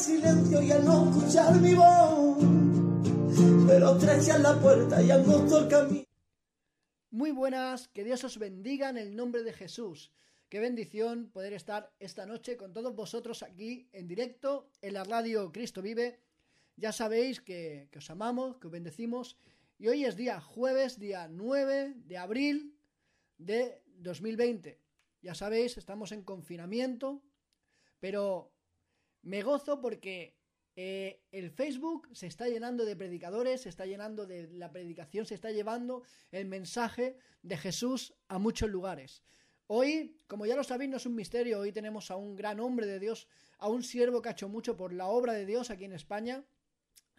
silencio y al no escuchar mi voz, pero estrecha la puerta y angosto el camino. Muy buenas, que Dios os bendiga en el nombre de Jesús. Qué bendición poder estar esta noche con todos vosotros aquí en directo en la radio Cristo Vive. Ya sabéis que, que os amamos, que os bendecimos. Y hoy es día jueves, día 9 de abril de 2020. Ya sabéis, estamos en confinamiento, pero me gozo porque eh, el Facebook se está llenando de predicadores, se está llenando de la predicación, se está llevando el mensaje de Jesús a muchos lugares. Hoy, como ya lo sabéis, no es un misterio, hoy tenemos a un gran hombre de Dios, a un siervo que ha hecho mucho por la obra de Dios aquí en España,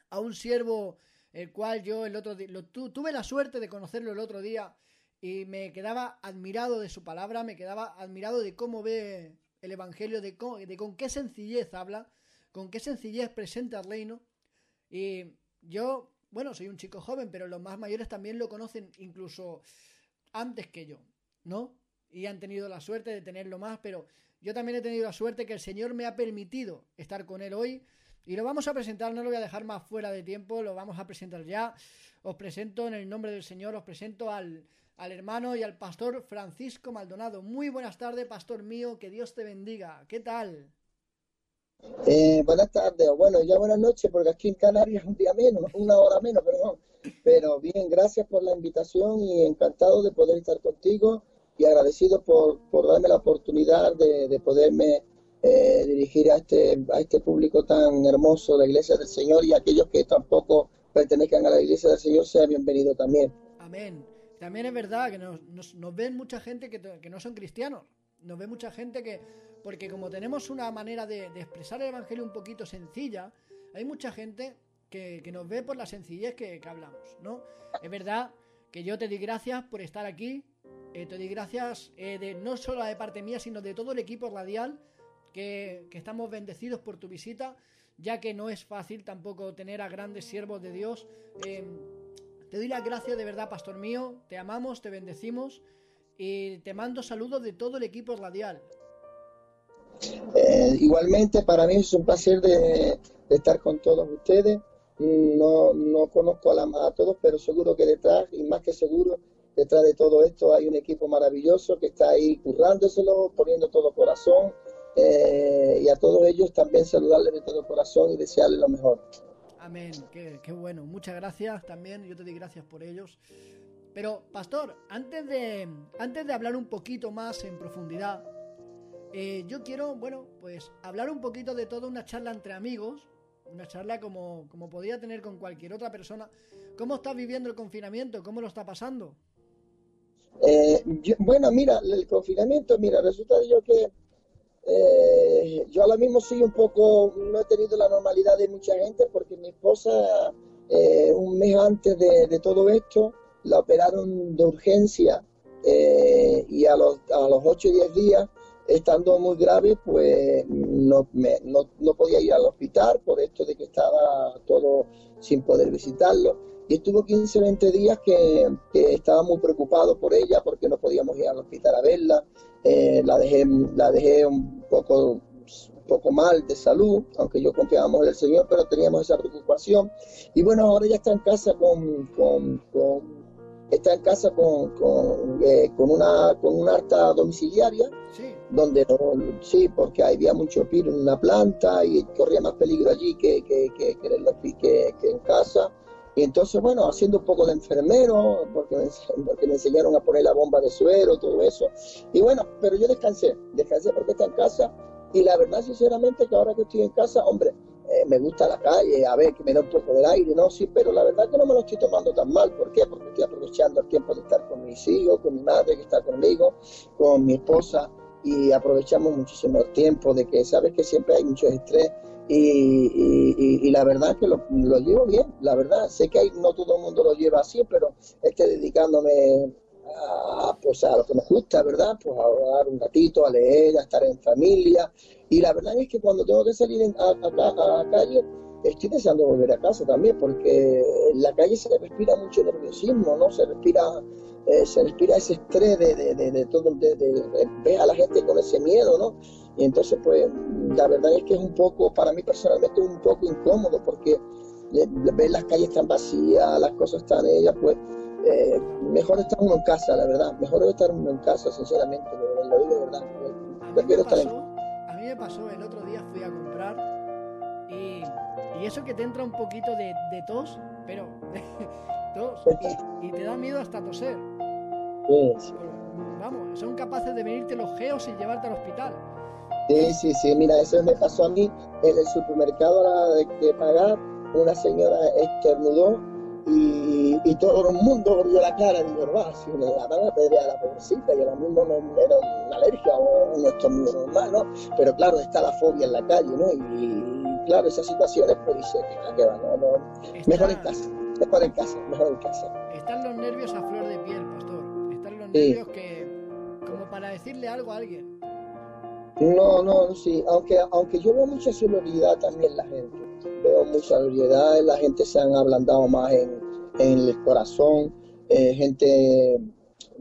a un siervo el cual yo el otro día, tuve la suerte de conocerlo el otro día y me quedaba admirado de su palabra, me quedaba admirado de cómo ve el Evangelio, de, de con qué sencillez habla, con qué sencillez presenta el reino. Y yo, bueno, soy un chico joven, pero los más mayores también lo conocen incluso antes que yo, ¿no? Y han tenido la suerte de tenerlo más, pero yo también he tenido la suerte que el Señor me ha permitido estar con él hoy. Y lo vamos a presentar, no lo voy a dejar más fuera de tiempo, lo vamos a presentar ya. Os presento en el nombre del Señor, os presento al, al hermano y al pastor Francisco Maldonado. Muy buenas tardes, pastor mío, que Dios te bendiga. ¿Qué tal? Eh, buenas tardes, bueno, ya buenas noches, porque aquí en Canarias un día menos, una hora menos, perdón. Pero bien, gracias por la invitación y encantado de poder estar contigo y agradecido por, por darme la oportunidad de, de poderme eh, dirigir a este, a este público tan hermoso, la Iglesia del Señor, y aquellos que tampoco pertenezcan a la Iglesia del Señor, sea bienvenido también. Amén. También es verdad que nos, nos, ven mucha gente que, que, no son cristianos. Nos ve mucha gente que, porque como tenemos una manera de, expresar el Evangelio un poquito sencilla, hay mucha gente que, que nos ve por la sencillez que, que, hablamos, ¿no? Es verdad que yo te di gracias por estar aquí, eh, te di gracias eh, de, no solo de parte mía, sino de todo el equipo radial, que, que estamos bendecidos por tu visita, ya que no es fácil tampoco tener a grandes siervos de Dios. Eh, te doy las gracias de verdad, pastor mío. Te amamos, te bendecimos y te mando saludos de todo el equipo radial. Eh, igualmente, para mí es un placer de, estar con todos ustedes. No, no conozco a, la, a todos, pero seguro que detrás, y más que seguro, detrás de todo esto hay un equipo maravilloso que está ahí currándoselo, poniendo todo corazón. Eh, y a todos ellos también saludarles de todo corazón y desearles lo mejor. Amén, qué, bueno. Muchas gracias también, yo te doy gracias por ellos. Pero, pastor, antes de, antes de hablar un poquito más en profundidad, eh, yo quiero, bueno, pues hablar un poquito de toda una charla entre amigos, una charla como, como podría tener con cualquier otra persona. ¿Cómo estás viviendo el confinamiento? ¿Cómo lo está pasando? Eh, bueno, mira, el confinamiento, mira, resulta yo que eh, yo ahora mismo soy un poco, no he tenido la normalidad de mucha gente porque mi esposa eh, un mes antes de, todo esto la operaron de urgencia eh, y a los, a los 8 o 10 días, estando muy grave, pues no, no, no, podía ir al hospital por esto de que estaba todo sin poder visitarlo. Y estuvo 15 o 20 días que, que estaba muy preocupado por ella porque no podíamos ir al hospital a verla eh, la, dejé, la dejé un poco, un poco mal de salud, aunque yo confiábamos en el Señor, pero teníamos esa preocupación. Y bueno, ahora ya está en casa con, con, está en casa con, con, eh, con, una con una harta domiciliaria, donde sí, porque había mucho piro en una planta y corría más peligro allí que, que, que, que, que en casa. Y entonces, bueno, haciendo un poco de enfermero, porque me, porque me enseñaron a poner la bomba de suero, todo eso. Y bueno, pero yo descansé, descansé porque está en casa. Y la verdad, sinceramente, que ahora que estoy en casa, hombre, eh, me gusta la calle, a ver, que me da un poco del aire, ¿no? Sí, pero la verdad que no me lo estoy tomando tan mal. ¿Por qué? Porque estoy aprovechando el tiempo de estar con mis hijos, con mi madre que está conmigo, con mi esposa, y aprovechamos muchísimo el tiempo de que, sabes que siempre hay mucho estrés y, la verdad que lo, llevo bien, la verdad, sé que hay, no todo el mundo lo lleva así, pero estoy dedicándome a, pues a lo que me gusta, ¿verdad? Pues a dar un ratito, a leer, a estar en familia. Y la verdad es que cuando tengo que salir a, a, la calle, estoy deseando volver a casa también, porque en la calle se respira mucho nerviosismo, ¿no? Se respira, eh, se respira ese estrés de, de, de, todo, de, ver a la gente con ese miedo, ¿no? Y entonces, pues, la verdad es que es un poco, para mí personalmente, un poco incómodo porque ver las calles tan vacías, las cosas están ellas, pues, eh, mejor estar uno en casa, la verdad. Mejor estar uno en casa, sinceramente, lo, digo de verdad. Prefiero estar en... A mí me pasó, el otro día fui a comprar y, y eso que te entra un poquito de, de tos, pero tos, y, y, te da miedo hasta toser. Sí, Vamos, son capaces de venirte los geos y llevarte al hospital. Sí, sí, sí, mira, eso me pasó a mí en el supermercado a la de, de pagar, una señora estornudó y, y, todo el mundo volvió la cara. Digo, va, si le la van a a la pobrecita, y ahora mismo no era una alergia o un estornudo normal, ¿no? Pero claro, está la fobia en la calle, ¿no? Y, claro, esas situaciones, pues dice, que va, no, no. Mejor en casa, mejor en casa, mejor en casa. Están los nervios a flor de piel, pastor. Están los nervios que, como para decirle algo a alguien. No, no, sí, aunque, aunque yo veo mucha solidaridad también en la gente, veo mucha solidaridad, la gente se han ablandado más en, en el corazón, eh, gente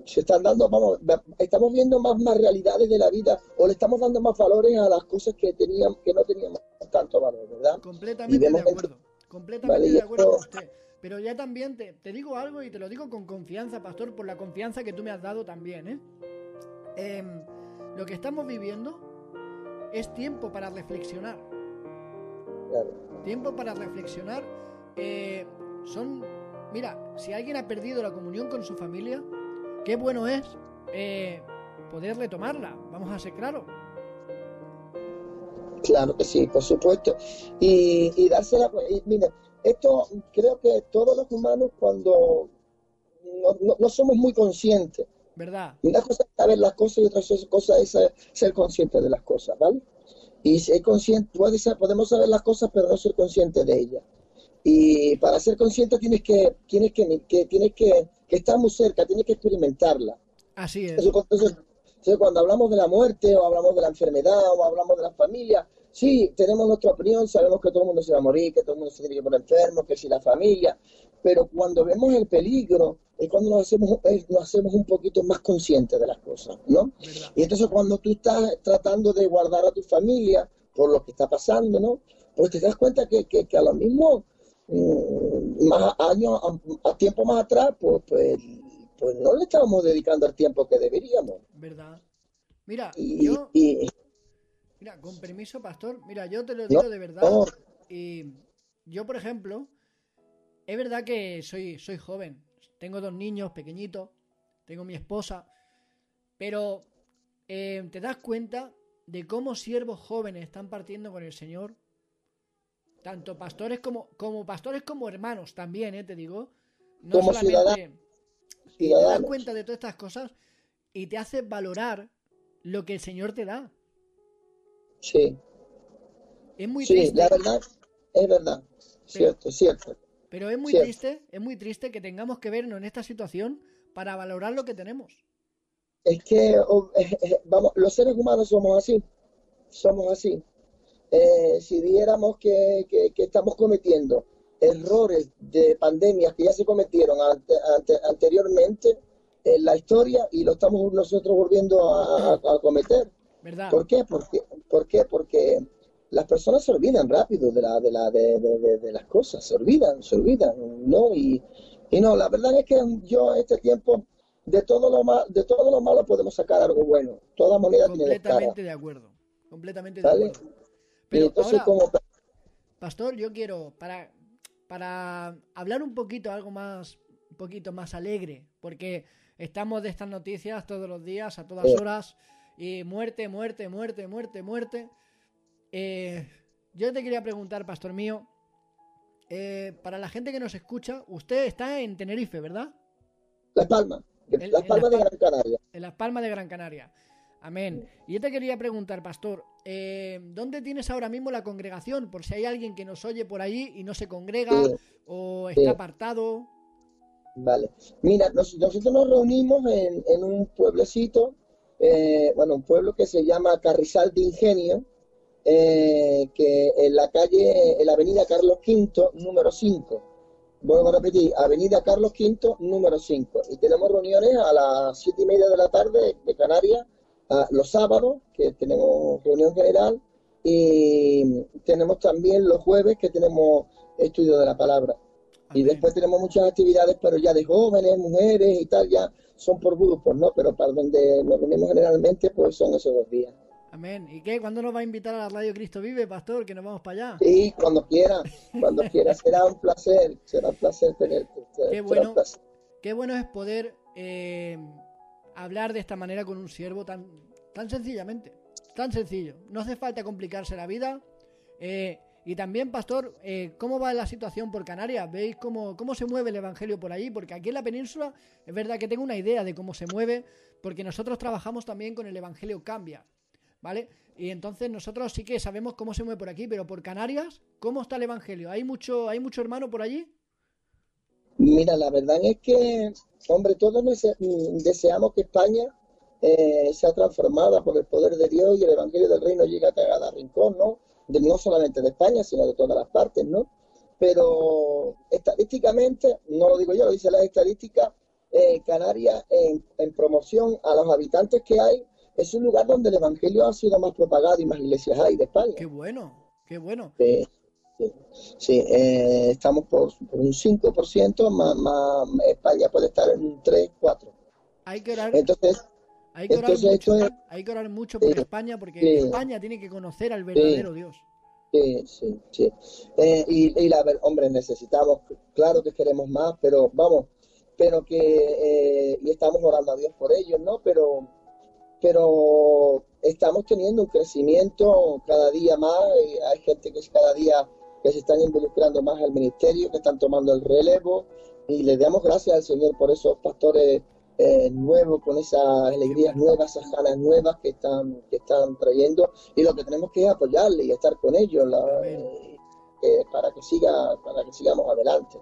se están dando, vamos, estamos viendo más, más realidades de la vida o le estamos dando más valores a las cosas que teníamos, que no teníamos tanto valor, ¿verdad? Completamente de acuerdo, completamente de acuerdo con usted. Pero ya también te, te, digo algo y te lo digo con confianza, pastor, por la confianza que tú me has dado también, ¿eh? eh lo que estamos viviendo es tiempo para reflexionar. Tiempo para reflexionar. Eh, son, mira, si alguien ha perdido la comunión con su familia, qué bueno es eh, poder retomarla. Vamos a ser claros. Claro que sí, por supuesto. Y, y dársela, y mira, esto creo que todos los humanos cuando no, no somos muy conscientes ¿Verdad? Una cosa es saber las cosas y otra cosa es ser consciente de las cosas, ¿vale? Y ser consciente, podemos saber las cosas, pero no ser consciente de ellas. Y para ser consciente tienes que, tienes que, que tienes que, que, estar muy cerca, tienes que experimentarla. Así es. Entonces, cuando hablamos de la muerte o hablamos de la enfermedad o hablamos de la familia, sí, tenemos nuestra opinión, sabemos que todo el mundo se va a morir, que todo el mundo se tiene que poner enfermo, que si la familia, pero cuando vemos el peligro es cuando nos hacemos, nos hacemos un poquito más conscientes de las cosas, ¿no? Y entonces cuando tú estás tratando de guardar a tu familia por lo que está pasando, ¿no? Pues te das cuenta que, que, a lo mismo, mm, más años, a, tiempo más atrás, pues, pues, pues, no le estábamos dedicando el tiempo que deberíamos. ¿Verdad? Mira, yo... mira, con permiso, pastor, mira, yo te lo digo de verdad. Y yo, por ejemplo, es verdad que soy, soy joven, tengo dos niños pequeñitos, tengo mi esposa, pero eh, te das cuenta de cómo siervos jóvenes están partiendo con el Señor, tanto pastores como, como pastores como hermanos también, eh, te digo. No como solamente. Y te das cuenta de todas estas cosas y te hace valorar lo que el Señor te da. Sí. Es muy sí, la verdad, es verdad. Cierto, cierto. Pero es muy triste, es muy triste que tengamos que vernos en esta situación para valorar lo que tenemos. Es que, eh, eh, vamos, los seres humanos somos así, somos así. Eh, si viéramos que, estamos cometiendo errores de pandemias que ya se cometieron anteriormente en la historia y lo estamos nosotros volviendo a, cometer. ¿Verdad? ¿Por qué? Porque, ¿Por qué? Porque las personas se olvidan rápido de, la, de, la, de, las cosas, se olvidan, se olvidan, ¿no? Y, y, no, la verdad es que yo en este tiempo, de todo lo mal, de todo lo malo podemos sacar algo bueno. Toda moneda tiene Completamente de acuerdo, completamente de acuerdo. Pero entonces, como... Pastor, yo quiero, para, para hablar un poquito, algo más, un poquito más alegre, porque estamos de estas noticias todos los días, a todas horas, y muerte, muerte, muerte, muerte, muerte. Eh, yo te quería preguntar, pastor mío, eh, para la gente que nos escucha, usted está en Tenerife, ¿verdad? Las Palmas, en, Las Palmas de Gran Canaria. En Las Palmas de Gran Canaria. Amén. Y yo te quería preguntar, pastor, eh, ¿dónde tienes ahora mismo la congregación? Por si hay alguien que nos oye por allí y no se congrega o está apartado. Vale. Mira, nosotros nos reunimos en, en un pueblecito, bueno, un pueblo que se llama Carrizal de Ingenio, eh, que en la calle, en la avenida Carlos V, número 5. Voy a repetir, avenida Carlos V, número 5. Y tenemos reuniones a las siete y media de la tarde de Canarias los sábados, que tenemos reunión general, y tenemos también los jueves, que tenemos estudio de la palabra. Y después tenemos muchas actividades, pero ya de jóvenes, mujeres y tal, ya son por grupos, ¿no? Pero para donde nos reunimos generalmente, pues son esos dos días. Amén. ¿Y qué? ¿Cuándo nos va a invitar a la Radio Cristo Vive, pastor? Que nos vamos para allá. Sí, cuando quiera, cuando quiera. Será un placer, será un placer tenerte. Qué bueno, qué bueno es poder eh, hablar de esta manera con un siervo tan, tan sencillamente. Tan sencillo. No hace falta complicarse la vida. Eh, y también, pastor, eh, ¿cómo va la situación por Canarias? ¿Veis cómo, cómo se mueve el Evangelio por allí? Porque aquí en la península es verdad que tengo una idea de cómo se mueve, porque nosotros trabajamos también con el Evangelio Cambia, ¿vale? Y entonces nosotros sí que sabemos cómo se mueve por aquí, pero por Canarias, ¿cómo está el Evangelio? ¿Hay mucho, hay mucho hermano por allí? Mira, la verdad es que, hombre, todos deseamos que España eh, sea transformada por el poder de Dios y el Evangelio del Reino llegue a cada rincón, ¿no? no solamente de España, sino de todas las partes, ¿no? Pero estadísticamente, no lo digo yo, lo dice la estadística, eh, Canarias en, promoción a los habitantes que hay, es un lugar donde el Evangelio ha sido más propagado y más iglesias hay de España. Qué bueno, qué bueno. Sí, eh, estamos por, un 5%, más, más, España puede estar en un 3, 4. Hay que orar. Entonces, hay que orar mucho, hay que orar mucho por España porque España tiene que conocer al verdadero Dios. Sí, sí, sí. Eh, y, la hombre, necesitamos, claro que queremos más, pero vamos, pero que, eh, y estamos orando a Dios por ellos, ¿no? Pero, pero estamos teniendo un crecimiento cada día más, hay gente que es cada día que se están involucrando más al ministerio, que están tomando el relevo, y le damos gracias al Señor por esos pastores eh, nuevo, con esas alegrías nuevas, esas ganas nuevas que están, que están trayendo y lo que tenemos que es apoyarle y estar con ellos eh, eh, para que siga, para que sigamos adelante.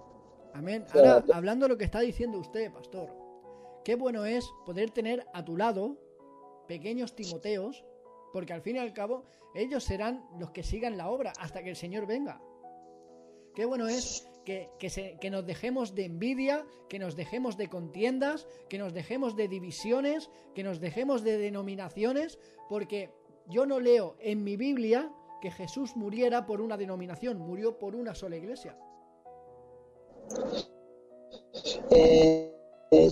Amén. Ahora, hablando de lo que está diciendo usted, pastor, qué bueno es poder tener a tu lado pequeños Timoteos, porque al fin y al cabo ellos serán los que sigan la obra hasta que el Señor venga. Qué bueno es que, nos dejemos de envidia, que nos dejemos de contiendas, que nos dejemos de divisiones, que nos dejemos de denominaciones, porque yo no leo en mi Biblia que Jesús muriera por una denominación, murió por una sola iglesia. Eh, eh,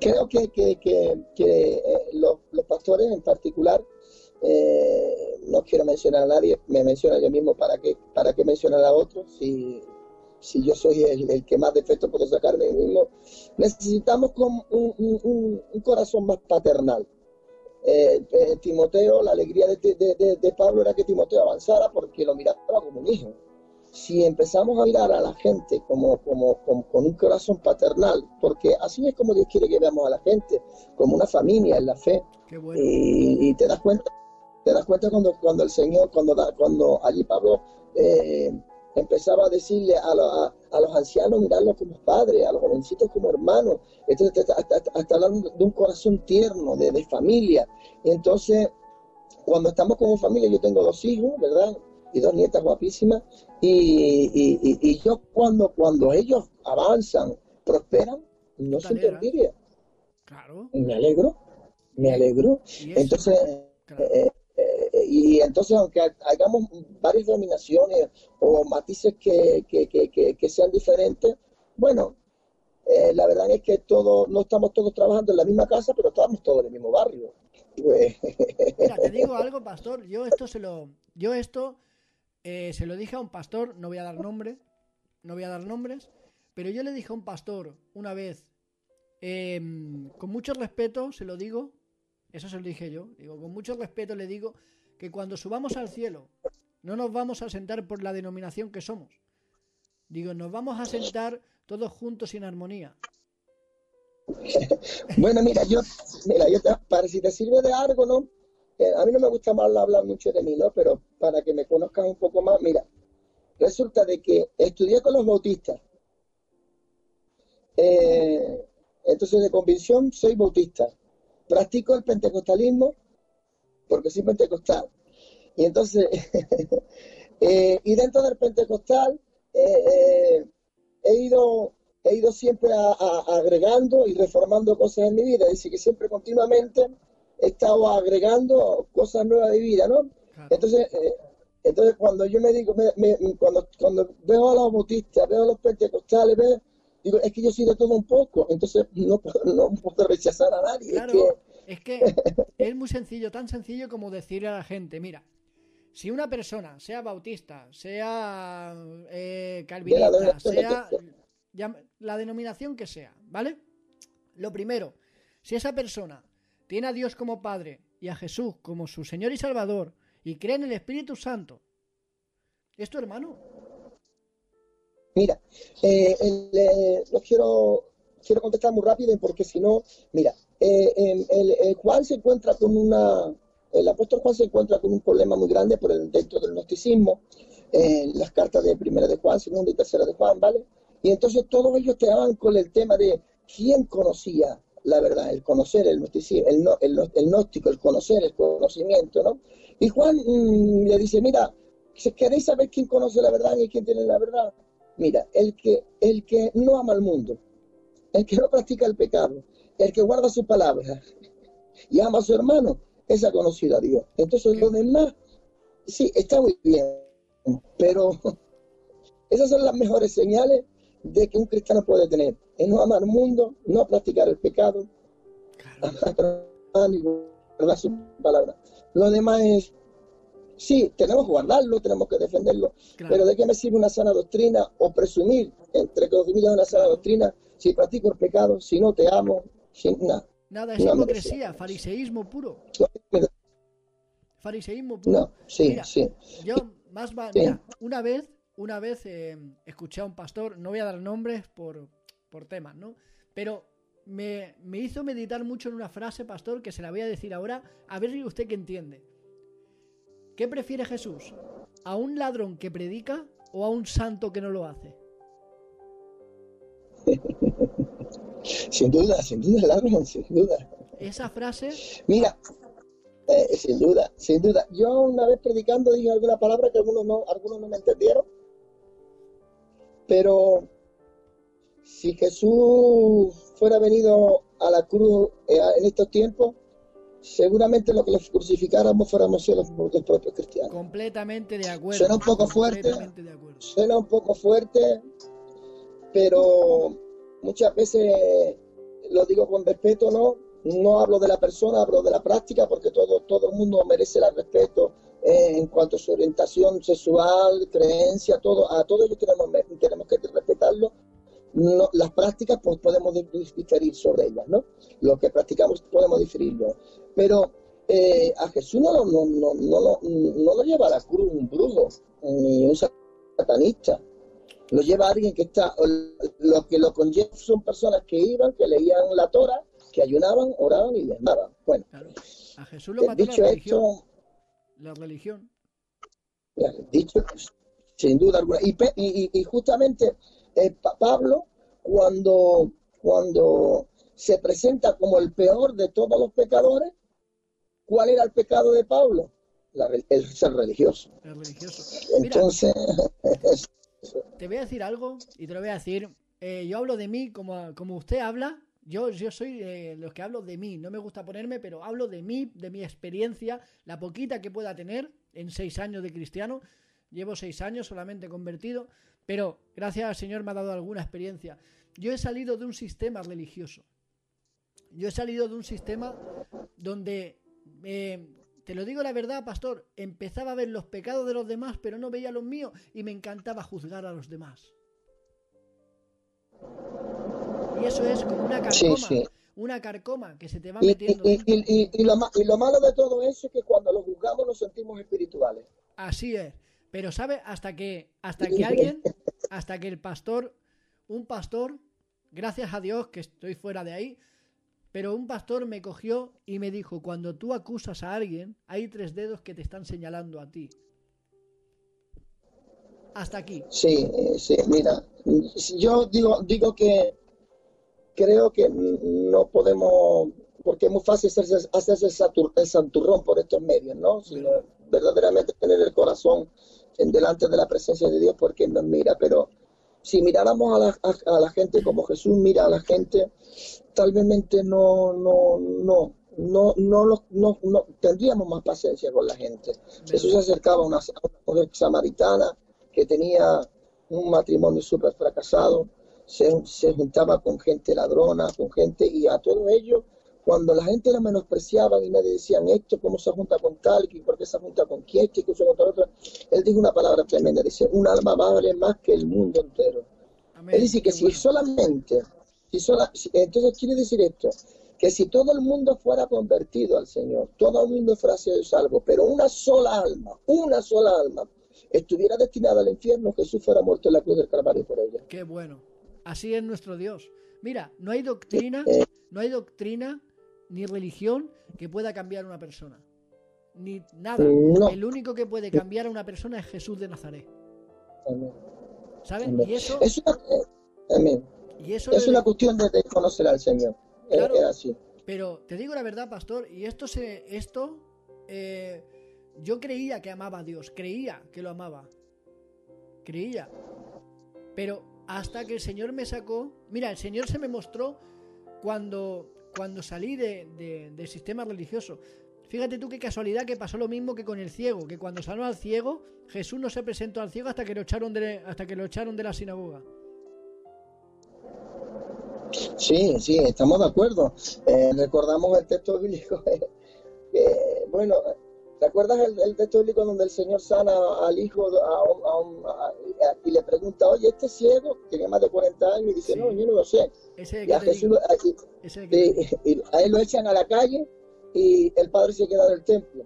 creo que, eh, los, pastores en particular, no quiero mencionar a nadie, me menciona yo mismo para qué para qué mencionar a otros si si yo soy el, que más defecto puedo sacar de mí mismo, necesitamos como un, corazón más paternal. Eh, eh, Timoteo, la alegría de, Pablo era que Timoteo avanzara porque lo miraba como un hijo. Si empezamos a mirar a la gente como, como, con un corazón paternal, porque así es como Dios quiere que veamos a la gente, como una familia en la fe, y, te das cuenta, te das cuenta cuando, cuando el Señor, cuando, cuando allí Pablo eh, empezaba a decirle a, a, los ancianos, mirarlos como padres, a los jovencitos como hermanos, entonces hasta, hablando de un corazón tierno, de, de, familia. Entonces, cuando estamos como familia, yo tengo dos hijos, ¿verdad? Y dos nietas guapísimas, y, y, y, yo cuando, cuando ellos avanzan, prosperan, no se envidia. Claro. Me alegro, me alegro. Entonces, eh, y entonces, aunque hagamos varias dominaciones o matices que, sean diferentes, bueno, eh, la verdad es que todos, no estamos todos trabajando en la misma casa, pero estamos todos en el mismo barrio. Mira, te digo algo, pastor. Yo esto se lo, yo esto eh, se lo dije a un pastor, no voy a dar nombre, no voy a dar nombres, pero yo le dije a un pastor una vez, em, con mucho respeto, se lo digo, eso se lo dije yo, digo, con mucho respeto le digo que cuando subamos al cielo no nos vamos a sentar por la denominación que somos. Digo, nos vamos a sentar todos juntos en armonía. bueno, mira, yo, mira, yo para si te sirve de algo, ¿no? Eh, a mí no me gusta más hablar mucho de mí, ¿no? Pero para que me conozcas un poco más, mira, resulta de que estudié con los bautistas. Eh, entonces, de convicción, soy bautista. Practico el pentecostalismo porque soy pentecostal. Y entonces, eh, y dentro del pentecostal eh, he, ido, he ido siempre agregando y reformando cosas en mi vida. Dice que siempre continuamente he estado agregando cosas nuevas de vida, ¿no? Entonces, eh, entonces cuando yo me digo, cuando, cuando veo a los bautistas, veo a los pentecostales, veo, digo, es que yo soy de todo un poco, entonces no, no puedo rechazar a nadie. Claro, es que... es muy sencillo, tan sencillo como decirle a la gente, mira, si una persona, sea bautista, sea eh, calvinista, sea la denominación que sea, ¿vale? Lo primero, si esa persona tiene a Dios como Padre y a Jesús como su Señor y Salvador y cree en el Espíritu Santo, ¿es tu hermano? Mira, eh, eh, quiero, quiero contestar muy rápido porque si no, mira, el, Juan se encuentra con una el apóstol Juan se encuentra con un problema muy grande por el, dentro del gnosticismo, en las cartas de primera de Juan, segunda y tercera de Juan, ¿vale? Y entonces todos ellos te daban con el tema de quién conocía la verdad, el conocer, el gnosticismo, el, el, el gnóstico, el conocer, el conocimiento, ¿no? Y Juan mm, le dice, mira, si queréis saber quién conoce la verdad y quién tiene la verdad, mira, el que, el que no ama al mundo, el que no practica el pecado, el que guarda su palabra y ama a su hermano, es ha conocido a Dios. Entonces lo demás, sí, está muy bien, pero esas son las mejores señales de que un cristiano puede tener. Es no amar al mundo, no practicar el pecado, amar y su palabra. Lo demás es, sí, tenemos que guardarlo, tenemos que defenderlo, pero ¿de qué me sirve una sana doctrina o presumir, entre comillas, una sana doctrina, si practico el pecado, si no te amo, sin nada? Nada, es hipocresía, fariseísmo puro. Fariseísmo puro. No, sí, sí. Yo, más va, una vez, una vez eh, escuché a un pastor, no voy a dar nombres por, por temas, ¿no? Pero me, me, hizo meditar mucho en una frase, pastor, que se la voy a decir ahora, a ver si usted que entiende. ¿Qué prefiere Jesús? ¿A un ladrón que predica o a un santo que no lo hace? Sin duda, sin duda, ladrón, sin duda. Esa frase. Mira, eh, sin duda, sin duda. Yo una vez predicando dije alguna palabra que algunos no, algunos no me entendieron. Pero si Jesús fuera venido a la cruz eh, en estos tiempos, seguramente lo que los crucificáramos fuéramos los, los propios cristianos. Completamente de acuerdo. Suena un poco fuerte. Suena un poco fuerte, pero muchas veces lo digo con respeto, ¿no? No hablo de la persona, hablo de la práctica, porque todo, todo el mundo merece el respeto eh, en cuanto a su orientación sexual, creencia, todo, a todos ellos tenemos, tenemos que. No, las prácticas pues podemos diferir sobre ellas, ¿no? Lo que practicamos podemos diferirlo. Pero eh, a Jesús no, no, no, no, no, lo lleva a la cruz un brujo, ni un satanista lo lleva alguien que está, lo que lo conlleva son personas que iban, que leían la Torah, que ayunaban, oraban y desmaban. Bueno, a Jesús lo mató dicho la religión. Esto, la religión. Dicho, sin duda alguna. Y, justamente eh, Pablo, cuando, cuando se presenta como el peor de todos los pecadores, ¿cuál era el pecado de Pablo? el ser religioso. El religioso. Entonces, te voy a decir algo y te lo voy a decir. Eh, yo hablo de mí como, como usted habla. Yo, yo soy de los que hablo de mí. No me gusta ponerme, pero hablo de mí, de mi experiencia, la poquita que pueda tener en seis años de cristiano. Llevo seis años solamente convertido, pero gracias al Señor me ha dado alguna experiencia. Yo he salido de un sistema religioso. Yo he salido de un sistema donde eh, te lo digo la verdad, pastor, empezaba a ver los pecados de los demás, pero no veía los míos y me encantaba juzgar a los demás. Y eso es como una carcoma, una carcoma que se te va metiendo. Y, lo, malo de todo eso es que cuando lo juzgamos nos sentimos espirituales. Así es. Pero sabe hasta que hasta que alguien, hasta que el pastor, un pastor, gracias a Dios que estoy fuera de ahí, pero un pastor me cogió y me dijo, cuando tú acusas a alguien, hay tres dedos que te están señalando a ti. Hasta aquí. Sí, sí, mira, yo digo, digo que creo que no podemos, porque es muy fácil hacerse, hacerse el santurrón por estos medios, ¿no? Sino verdaderamente tener el corazón en delante de la presencia de Dios porque nos mira, pero si miráramos a la, a, la, gente como Jesús mira a la gente, tal vez no, no, no, no, no, no, no, tendríamos más paciencia con la gente. Jesús se acercaba a una, una samaritana que tenía un matrimonio súper fracasado, se, se, juntaba con gente ladrona, con gente, y a todo ello, cuando la gente la menospreciaba y nadie decían esto, cómo se junta con tal, y por qué se junta con quién, qué cosa con otra, él dijo una palabra tremenda, dice, un alma vale más que el mundo entero. Él dice que si solamente, si sola, entonces quiere decir esto, que si todo el mundo fuera convertido al Señor, todo el mundo fuera sido salvo, pero una sola alma, una sola alma, estuviera destinada al infierno, Jesús fuera muerto en la cruz del Calvario por ella. Qué bueno. Así es nuestro Dios. Mira, no hay doctrina, eh, no hay doctrina ni religión que pueda cambiar a una persona. Ni nada. El único que puede cambiar a una persona es Jesús de Nazaret. ¿Sabes? Y eso. Es una, Y eso es una cuestión de, conocer al Señor. Claro, así. Pero te digo la verdad, pastor, y esto se. Esto. Eh, yo creía que amaba a Dios, creía que lo amaba. Creía. Pero hasta que el Señor me sacó. Mira, el Señor se me mostró cuando, cuando salí de, del sistema religioso. Fíjate tú qué casualidad que pasó lo mismo que con el ciego, que cuando salió al ciego, Jesús no se presentó al ciego hasta que lo echaron de, hasta que lo echaron de la sinagoga. Sí, sí, estamos de acuerdo. Eh, recordamos el texto bíblico. bueno, ¿Te acuerdas el, texto bíblico donde el Señor sana al hijo y le pregunta, oye, este ciego tiene más de 40 años y dice, no, yo no lo sé. y a Jesús y, a él lo echan a la calle y el padre se queda en el templo.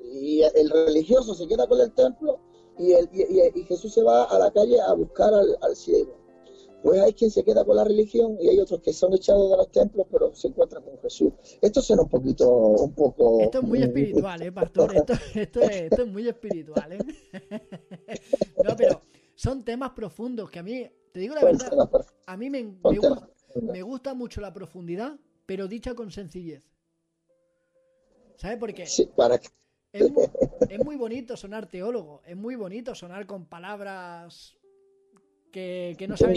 Y el religioso se queda con el templo y, el, y, Jesús se va a la calle a buscar al ciego. Pues hay quien se queda con la religión y hay otros que son echados de los templos, pero se encuentran con Jesús. Esto suena un poquito, un poco... Esto es muy espiritual, ¿eh, pastor? Esto, esto, es, esto es muy espiritual, ¿eh? No, pero son temas profundos que a mí, te digo la verdad, a mí me, me, gusta, mucho la profundidad, pero dicha con sencillez. ¿Sabes por qué? Sí, para. Es muy, es muy, bonito sonar teólogo, es muy bonito sonar con palabras que, no saben.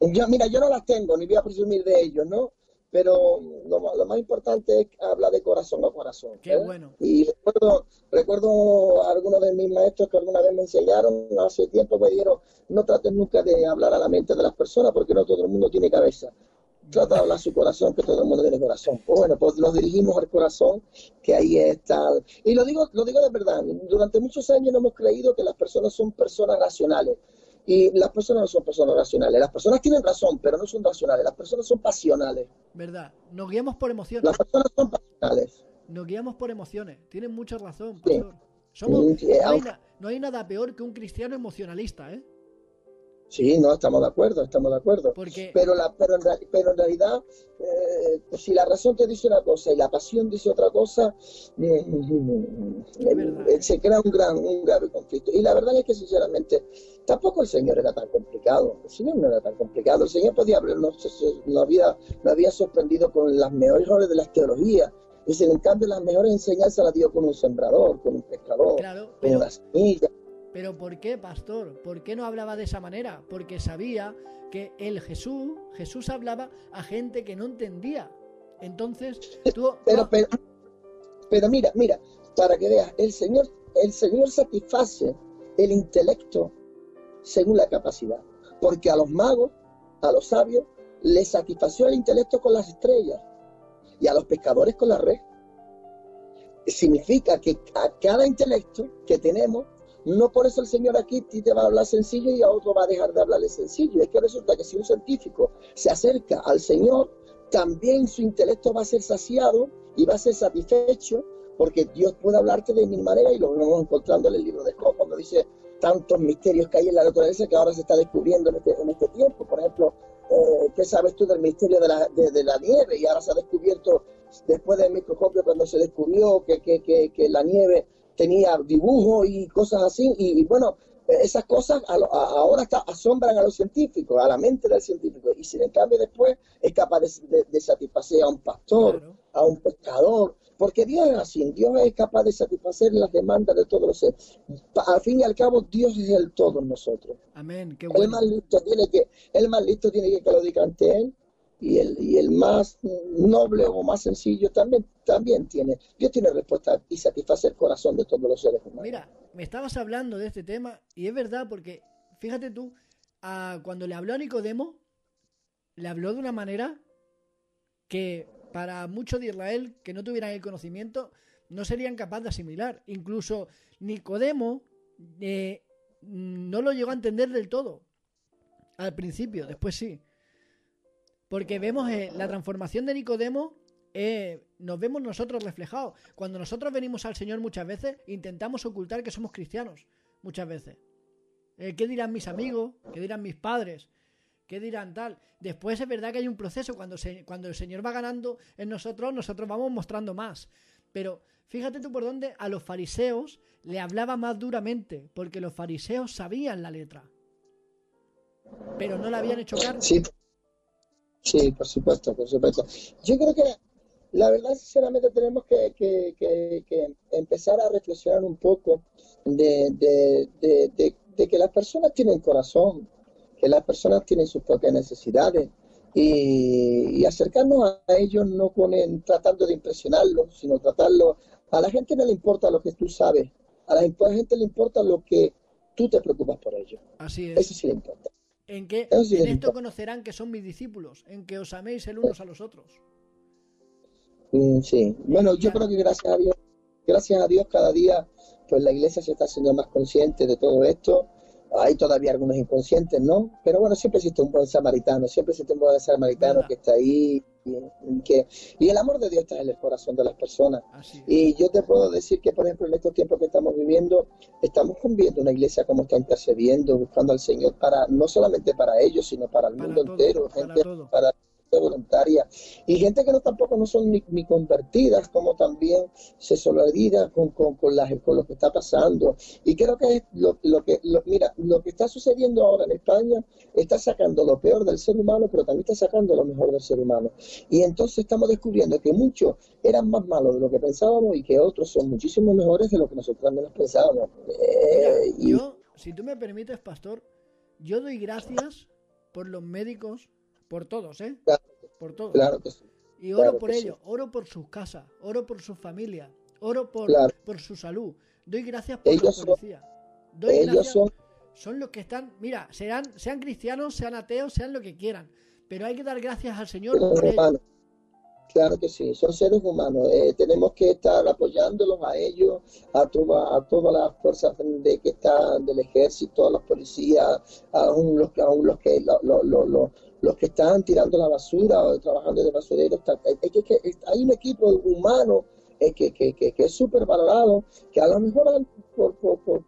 Yo, mira, yo no las tengo, ni voy a presumir de ellos, ¿no? Pero lo, más importante es hablar de corazón a corazón. Qué bueno. Y recuerdo, recuerdo a algunos de mis maestros que alguna vez me enseñaron, hace tiempo me dijeron, no trates nunca de hablar a la mente de las personas porque no todo el mundo tiene cabeza. Trata de hablar a su corazón, que todo el mundo tiene corazón. Pues bueno, pues nos dirigimos al corazón, que ahí está. Y lo digo, lo digo de verdad, durante muchos años hemos creído que las personas son personas racionales y las personas no son personas racionales. Las personas tienen razón, pero no son racionales. Las personas son pasionales. ¿Verdad? Nos guiamos por emociones. Las personas son pasionales. Nos guiamos por emociones. Tienen mucha razón, pastor. Somos, no, hay nada peor que un cristiano emocionalista, ¿eh? Sí, no, estamos de acuerdo, estamos de acuerdo. Pero, la, pero, en, pero en realidad, eh, pues si la razón te dice una cosa y la pasión dice otra cosa, mm, mm, mm, se crea un gran, un grave conflicto. Y la verdad es que, sinceramente, tampoco el Señor era tan complicado. El Señor no era tan complicado. El Señor podía habernos, no había, no había sorprendido con las mejores de las teologías. Y en cambio, las mejores enseñanzas las dio con un sembrador, con un pescador, con una semilla pero ¿por qué, pastor? ¿Por qué no hablaba de esa manera? Porque sabía que el Jesús, Jesús hablaba a gente que no entendía. Entonces, tú... Pero, pero, pero mira, mira, para que veas, el Señor, el Señor satisface el intelecto según la capacidad. Porque a los magos, a los sabios, les satisfació el intelecto con las estrellas y a los pescadores con la red. Significa que a cada intelecto que tenemos no por eso el Señor aquí te va a hablar sencillo y a otro va a dejar de hablarle sencillo. Es que resulta que si un científico se acerca al Señor, también su intelecto va a ser saciado y va a ser satisfecho porque Dios puede hablarte de mil maneras y lo vemos encontrando en el libro de Job cuando dice tantos misterios que hay en la naturaleza que ahora se está descubriendo en este, este tiempo. Por ejemplo, eh, ¿qué sabes tú del misterio de la, nieve? Y ahora se ha descubierto, después del microscopio, cuando se descubrió que la nieve tenía dibujos y cosas así, y, bueno, esas cosas ahora asombran a los científicos, a la mente del científico, y sin en cambio después es capaz de, satisfacer a un pastor, a un pescador, porque Dios es así, Dios es capaz de satisfacer las demandas de todos los seres. Al fin y al cabo, Dios es el todo en nosotros. Amén, El más listo tiene que, el más listo tiene que, que lo diga ante Él, y el, y el más noble o más sencillo también, también tiene, Dios tiene respuesta y satisface el corazón de todos los seres humanos. Mira, me estabas hablando de este tema y es verdad porque, fíjate tú, cuando le habló a Nicodemo, le habló de una manera que para muchos de Israel que no tuvieran el conocimiento no serían capaces de asimilar. Incluso Nicodemo eh, no lo llegó a entender del todo. Al principio, después sí. Porque vemos eh, la transformación de Nicodemo, eh, nos vemos nosotros reflejados. Cuando nosotros venimos al Señor muchas veces, intentamos ocultar que somos cristianos. Muchas veces. Eh, ¿Qué dirán mis amigos? ¿Qué dirán mis padres? ¿Qué dirán tal? Después es verdad que hay un proceso. Cuando, cuando el Señor va ganando en nosotros, nosotros vamos mostrando más. Pero fíjate tú por dónde a los fariseos le hablaba más duramente, porque los fariseos sabían la letra. Pero no la habían hecho cargo. Sí, por supuesto, por supuesto. Yo creo que la verdad, sinceramente, tenemos que, que, empezar a reflexionar un poco de, de, que las personas tienen corazón, que las personas tienen sus propias necesidades y, acercarnos a ellos no con tratando de impresionarlos, sino tratarlo. A la gente no le importa lo que tú sabes, a la gente le importa lo que tú te preocupas por ellos. Así es. Eso sí le importa. En que en esto conocerán que son mis discípulos, en que os améis el unos a los otros. Sí, bueno, yo creo que gracias a Dios, gracias a Dios cada día, pues la iglesia se está haciendo más consciente de todo esto. Hay todavía algunos inconscientes, ¿no? Pero bueno, siempre existe un buen samaritano, siempre existe un buen samaritano que está ahí y, que, y el amor de Dios está en el corazón de las personas. Y yo te puedo decir que, por ejemplo, en estos tiempos que estamos viviendo, estamos viendo una iglesia como está intercediendo, buscando al Señor para no solamente para ellos, sino para el mundo entero, gente para voluntaria. Y gente que no tampoco no son ni, convertidas como también se solidariza con, con, con, con lo que está pasando. Y creo que es lo, lo que mira lo que está sucediendo ahora en España está sacando lo peor del ser humano pero también está sacando lo mejor del ser humano. Y entonces estamos descubriendo que muchos eran más malos de lo que pensábamos y que otros son muchísimo mejores de lo que nosotros menos pensábamos. Eh, yo si tú me permites pastor yo doy gracias por los médicos por todos, ¿eh? por todos. Claro que sí. Y oro por ellos, oro por sus casas, oro por sus familias, oro por, por su salud. Doy gracias por ellos la policía. Doy gracias. Son... son los que están, mira, sean, sean cristianos, sean ateos, sean lo que quieran. Pero hay que dar gracias al Señor por ellos. Claro que sí, son seres humanos. Eh, tenemos que estar apoyándolos a ellos, a, a todas las fuerzas de que están del ejército, a los policías, a los, a los que los que están tirando la basura o trabajando de basureros. Es que, hay un equipo humano eh, que, que, que, es súper valorado, que a lo mejor por, por,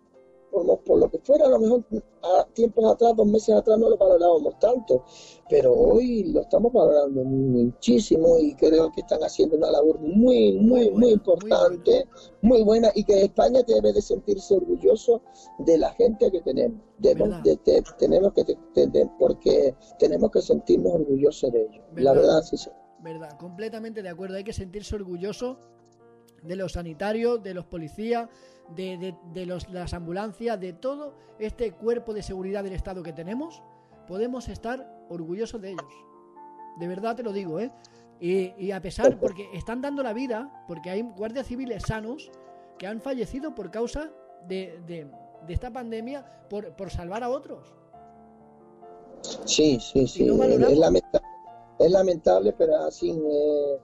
lo que fuera, a lo mejor a tiempos atrás, dos meses atrás, no lo valorábamos tanto, pero hoy lo estamos valorando muchísimo y creo que están haciendo una labor muy, muy, muy importante, muy buena, y que España debe de sentirse orgulloso de la gente que tenemos. tenemos que, porque tenemos que sentirnos orgullosos de ellos. La verdad, sí, sí. Verdad, completamente de acuerdo. Hay que sentirse orgulloso de los sanitarios, de los policías, de, de, los, las ambulancias, de todo este cuerpo de seguridad del Estado que tenemos, podemos estar orgullosos de ellos. De verdad te lo digo, ¿eh? Y, a pesar, porque están dando la vida, porque hay guardias civiles sanos que han fallecido por causa de, de, esta pandemia, por, por, salvar a otros. Sí, sí, sí. es, lamentable, es, lamentable, pero así... Eh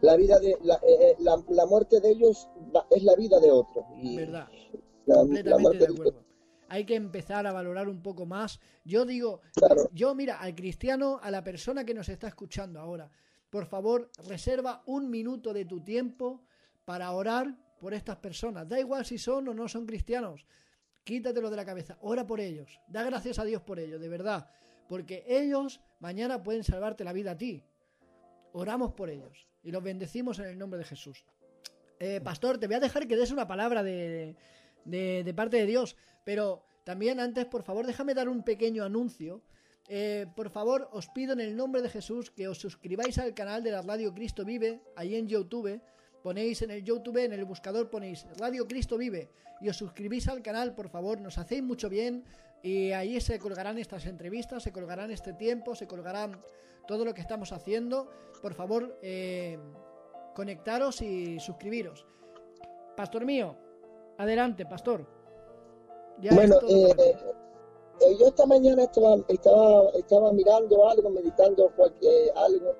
la vida de la, eh, eh, la, la, muerte de ellos es la vida de otro. Y Verdad. Completamente de acuerdo. Hay que empezar a valorar un poco más. Yo digo, yo mira, al cristiano, a la persona que nos está escuchando ahora, por favor, reserva un minuto de tu tiempo para orar por estas personas. Da igual si son o no son cristianos. Quítatelo de la cabeza. Ora por ellos. Da gracias a Dios por ellos, de verdad. Porque ellos mañana pueden salvarte la vida a ti. Oramos por ellos y los bendecimos en el nombre de Jesús. Eh, pastor, te voy a dejar que des una palabra de, de, parte de Dios, pero también antes, por favor, déjame dar un pequeño anuncio. Eh, por favor, os pido en el nombre de Jesús que os suscribáis al canal de la Radio Cristo Vive, ahí en YouTube. Ponéis en el YouTube, en el buscador ponéis Radio Cristo Vive y os suscribís al canal, por favor, nos hacéis mucho bien y ahí se colgarán estas entrevistas, se colgarán este tiempo, se colgarán todo lo que estamos haciendo. Por favor, eh, conectaros y suscribiros. Pastor mío, adelante, pastor. bueno, eh, eh, yo esta mañana estaba, estaba, estaba mirando algo, meditando cualquier, algo,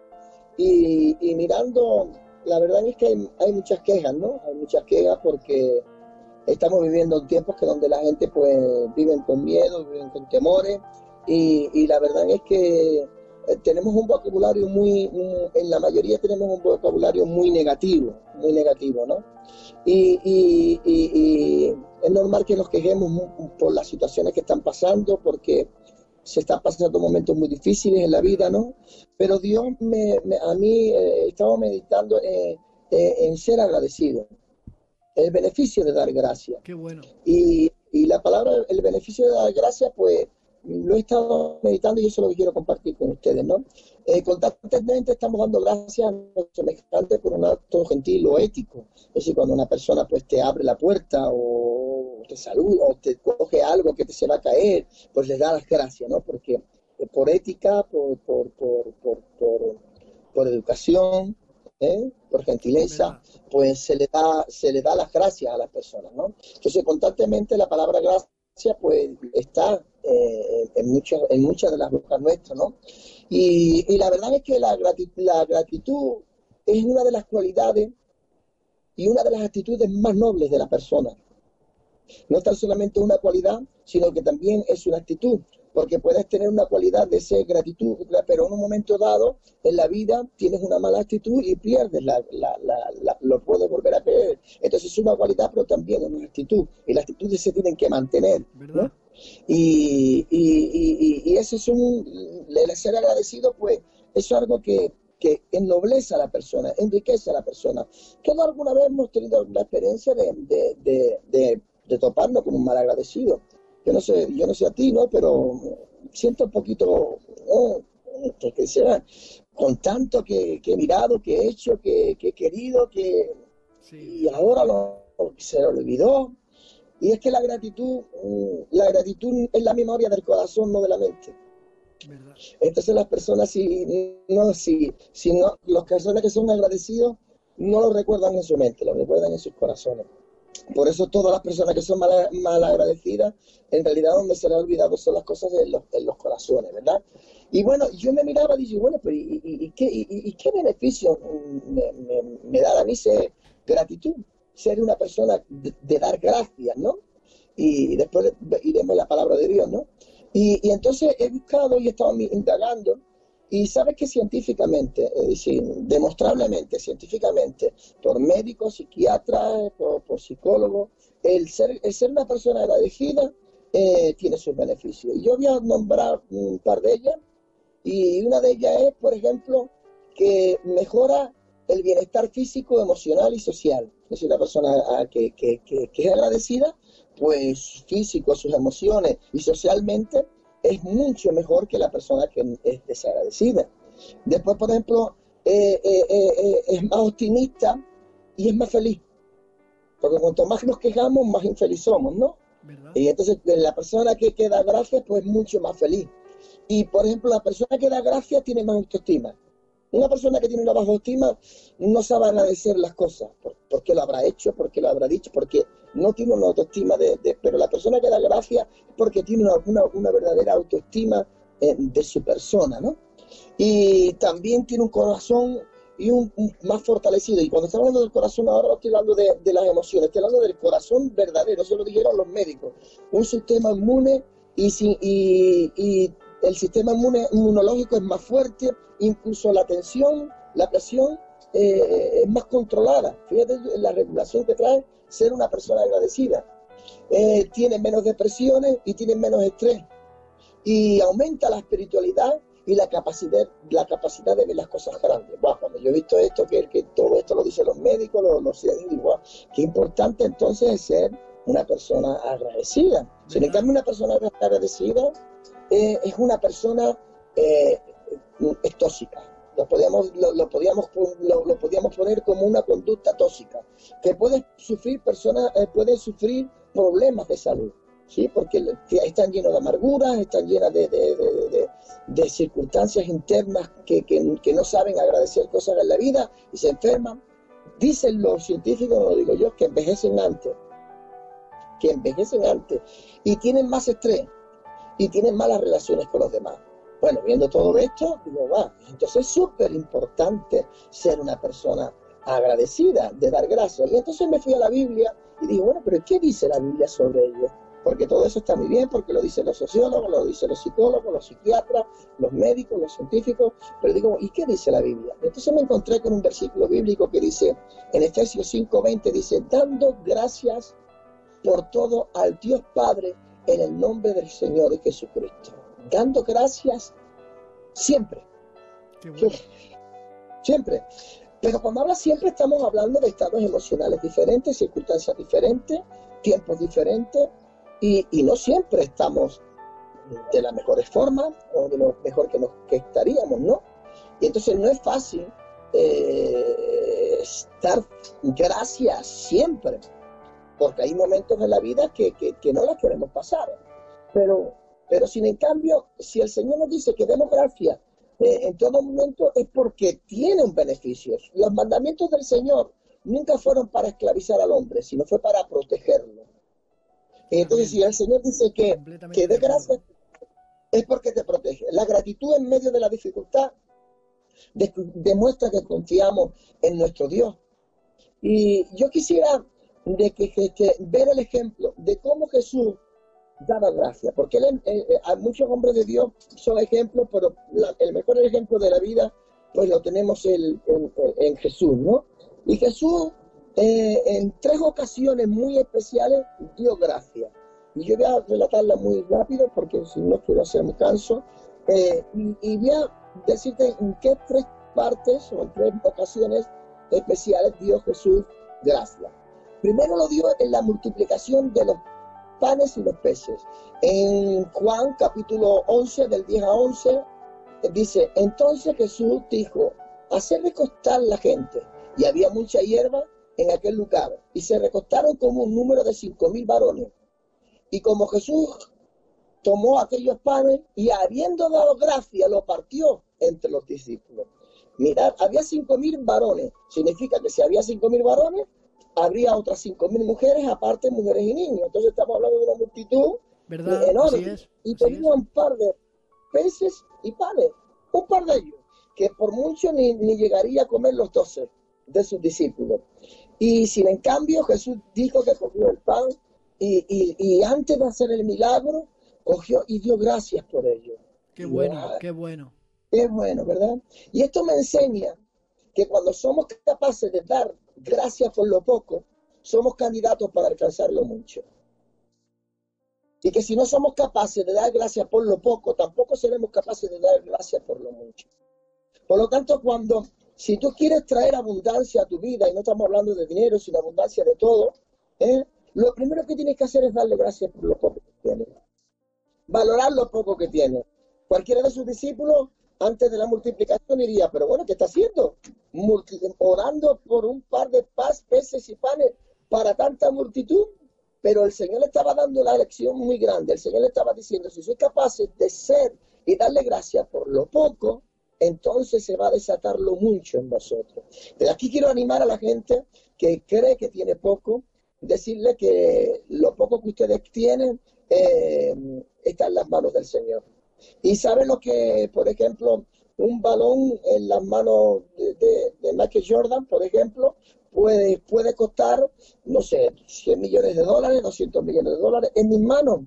y, mirando, la verdad es que hay, muchas quejas, ¿no? Hay muchas quejas porque estamos viviendo tiempos que donde la gente pues viven con miedo, viven con temores, y, la verdad es que eh, tenemos un vocabulario muy, en la mayoría tenemos un vocabulario muy negativo, muy negativo, ¿no? Y, es normal que nos quejemos por las situaciones que están pasando, porque se están pasando momentos muy difíciles en la vida, ¿no? Pero Dios me, a mí eh, estaba meditando eh, en ser agradecido, el beneficio de dar gracias. Qué bueno. Y, y la palabra, el beneficio de dar gracias, pues lo he estado meditando y eso es lo que quiero compartir con ustedes, ¿no? Eh, constantemente estamos dando gracias a los semejantes por un acto gentil o ético. Es decir, cuando una persona pues te abre la puerta o te saluda o te coge algo que te se va a caer, pues les da las gracias, ¿no? Porque eh, por ética, por, por, por, por, por educación, ¿eh? por gentileza, pues se le da se le da las gracias a las personas, ¿no? Entonces, constantemente la palabra gracia pues está eh, en, muchas en muchas de las bocas nuestras, ¿no? Y, la verdad es que la gratitud, la gratitud es una de las cualidades y una de las actitudes más nobles de la persona. No es tan solamente una cualidad, sino que también es una actitud porque puedes tener una cualidad de ser gratitud, pero en un momento dado en la vida tienes una mala actitud y pierdes la, lo puedes volver a creer. Entonces es una cualidad, pero también es una actitud. Y las actitudes se tienen que mantener. ¿verdad? Y, y, y, eso es un, el ser agradecido, pues, es algo que, que ennoblece a la persona, enriquece a la persona. Todos alguna vez hemos tenido la experiencia de, de, de, de toparnos con un mal agradecido yo no sé, yo no sé a ti, ¿no? Pero siento un poquito, que sea, con tanto que, he mirado, que he hecho, que, he querido, que y ahora lo, se lo olvidó. Y es que la gratitud, mm, la gratitud es la memoria del corazón, no de la mente. Entonces las personas si no, si, si no, las personas que son agradecidos no lo recuerdan en su mente, lo recuerdan en sus corazones. Por eso todas las personas que son mal, agradecidas, en realidad donde se les ha olvidado son las cosas en los, los corazones, ¿verdad? Y bueno, yo me miraba y dije, bueno, pero ¿y, qué, y, qué, beneficio me, da a mí ser gratitud? Ser una persona de, dar gracias, ¿no? Y, después iremos la palabra de Dios, ¿no? Y entonces he buscado y he estado indagando y sabes que científicamente, es decir, demostrablemente, científicamente, por médicos, psiquiatras, por, psicólogos, el ser, el ser una persona agradecida eh, tiene sus beneficios. Y yo voy a nombrar un par de ellas, y una de ellas es, por ejemplo, que mejora el bienestar físico, emocional y social. Es decir, la persona ah, que es agradecida, pues físico, sus emociones y socialmente es mucho mejor que la persona que es desagradecida. Después, por ejemplo, eh, eh, eh, es más optimista y es más feliz. Porque cuanto más nos quejamos, más infeliz somos, ¿no? Y entonces la persona que, que da gracias, pues mucho más feliz. Y por ejemplo, la persona que da gracias tiene más autoestima. Una persona que tiene una baja autoestima no sabe agradecer las cosas. ¿Por, qué lo habrá hecho? ¿Por qué lo habrá dicho? Porque no tiene una autoestima de... pero la persona que da gracia es porque tiene una, una, verdadera autoestima eh, de su persona, ¿no? Y también tiene un corazón y un, más fortalecido. Y cuando estoy hablando del corazón, ahora no estoy hablando de, de, las emociones, estoy hablando del corazón verdadero, eso lo dijeron los médicos. Un sistema inmune y, y, y el sistema inmunológico es más fuerte, incluso la tensión, la presión eh, es más controlada. Fíjate la regulación que trae ser una persona agradecida. Eh, tiene menos depresiones y tiene menos estrés. Y aumenta la espiritualidad y la capacidad, la capacidad de ver las cosas grandes. cuando yo he visto esto, que, que todo esto lo dicen los médicos, lo, lo digo, qué importante entonces es ser una persona agradecida. Si en cambio una persona agradecida es una persona eh, es tóxica. Lo podíamos, lo, podíamos, lo, podíamos poner como una conducta tóxica, que puede sufrir personas, eh, pueden sufrir problemas de salud, ¿sí? porque están llenos de amarguras, están llenas de, de circunstancias internas que, que, no saben agradecer cosas en la vida y se enferman. Dicen los científicos, no lo digo yo, que envejecen antes, que envejecen antes y tienen más estrés y tienen malas relaciones con los demás. Bueno, viendo todo esto, digo, va, entonces es súper importante ser una persona agradecida, de dar gracias. Y entonces me fui a la Biblia y digo, bueno, pero ¿qué dice la Biblia sobre ello? Porque todo eso está muy bien, porque lo dicen los sociólogos, lo dicen los psicólogos, los psiquiatras, los médicos, los científicos, pero digo, ¿y qué dice la Biblia? Entonces me encontré con un versículo bíblico que dice, en Efesios 5:20 dice, dando gracias por todo al Dios Padre en el nombre del Señor Jesucristo. Dando gracias siempre. Siempre. Pero cuando habla siempre estamos hablando de estados emocionales diferentes, circunstancias diferentes, tiempos diferentes, y, no siempre estamos de las mejores formas o de lo mejor que, nos, que estaríamos, ¿no? Y entonces no es fácil eh, estar gracias siempre porque hay momentos en la vida que, no las queremos pasar. Pero, pero sin en cambio, si el Señor nos dice que demos gracias eh, en todo momento, es porque tiene un beneficio. Los mandamientos del Señor nunca fueron para esclavizar al hombre, sino fue para protegerlo. Entonces, si el Señor dice que, que dé gracias, es porque te protege. La gratitud en medio de la dificultad demuestra que confiamos en nuestro Dios. Y yo quisiera de que, ver el ejemplo de cómo Jesús daba gracia, porque él, eh, eh, a muchos hombres de Dios son ejemplos, pero el mejor ejemplo de la vida, pues lo tenemos en, Jesús, ¿no? Y Jesús eh, en tres ocasiones muy especiales dio gracia. Y yo voy a relatarla muy rápido porque si no quiero hacerme canso. y, y voy a decirte en qué tres partes o en tres ocasiones especiales dio Jesús gracia. Primero lo dio en la multiplicación de los panes y los peces. En Juan capítulo 11, del 10 a 11, dice, entonces Jesús dijo, hacer recostar la gente. Y había mucha hierba en aquel lugar. Y se recostaron como un número de cinco mil varones. Y como Jesús tomó aquellos panes y habiendo dado gracia, lo partió entre los discípulos. Mirad, había cinco mil varones. Significa que si había cinco mil varones, habría otras 5.000 mujeres, aparte mujeres y niños. Entonces estamos hablando de una multitud enorme. y tenía un par de peces y panes, un par de ellos, que por mucho ni, llegaría a comer los doce de sus discípulos. Y sin en cambio Jesús dijo que cogió el pan y, y, antes de hacer el milagro, cogió y dio gracias por ello. Qué bueno, qué bueno. Qué bueno, ¿verdad? Y esto me enseña que cuando somos capaces de dar gracias por lo poco, somos candidatos para alcanzar lo mucho. Y que si no somos capaces de dar gracias por lo poco, tampoco seremos capaces de dar gracias por lo mucho. Por lo tanto, cuando, si tú quieres traer abundancia a tu vida, y no estamos hablando de dinero, sino abundancia de todo, ¿eh? lo primero que tienes que hacer es darle gracias por lo poco que tienes. Valorar lo poco que tienes. Cualquiera de sus discípulos antes de la multiplicación diría, pero bueno, ¿qué está haciendo? orando por un par de paz, peces y panes para tanta multitud. Pero el Señor le estaba dando la lección muy grande. El Señor le estaba diciendo, si soy capaz de ser y darle gracias por lo poco, entonces se va a desatar lo mucho en vosotros. De aquí quiero animar a la gente que cree que tiene poco, decirle que lo poco que ustedes tienen eh, está en las manos del Señor. Y sabe lo que, por ejemplo, un balón en las manos de, Michael Jordan, por ejemplo, puede, puede costar, no sé, 100 millones de dólares, 200 millones de dólares. En mis manos,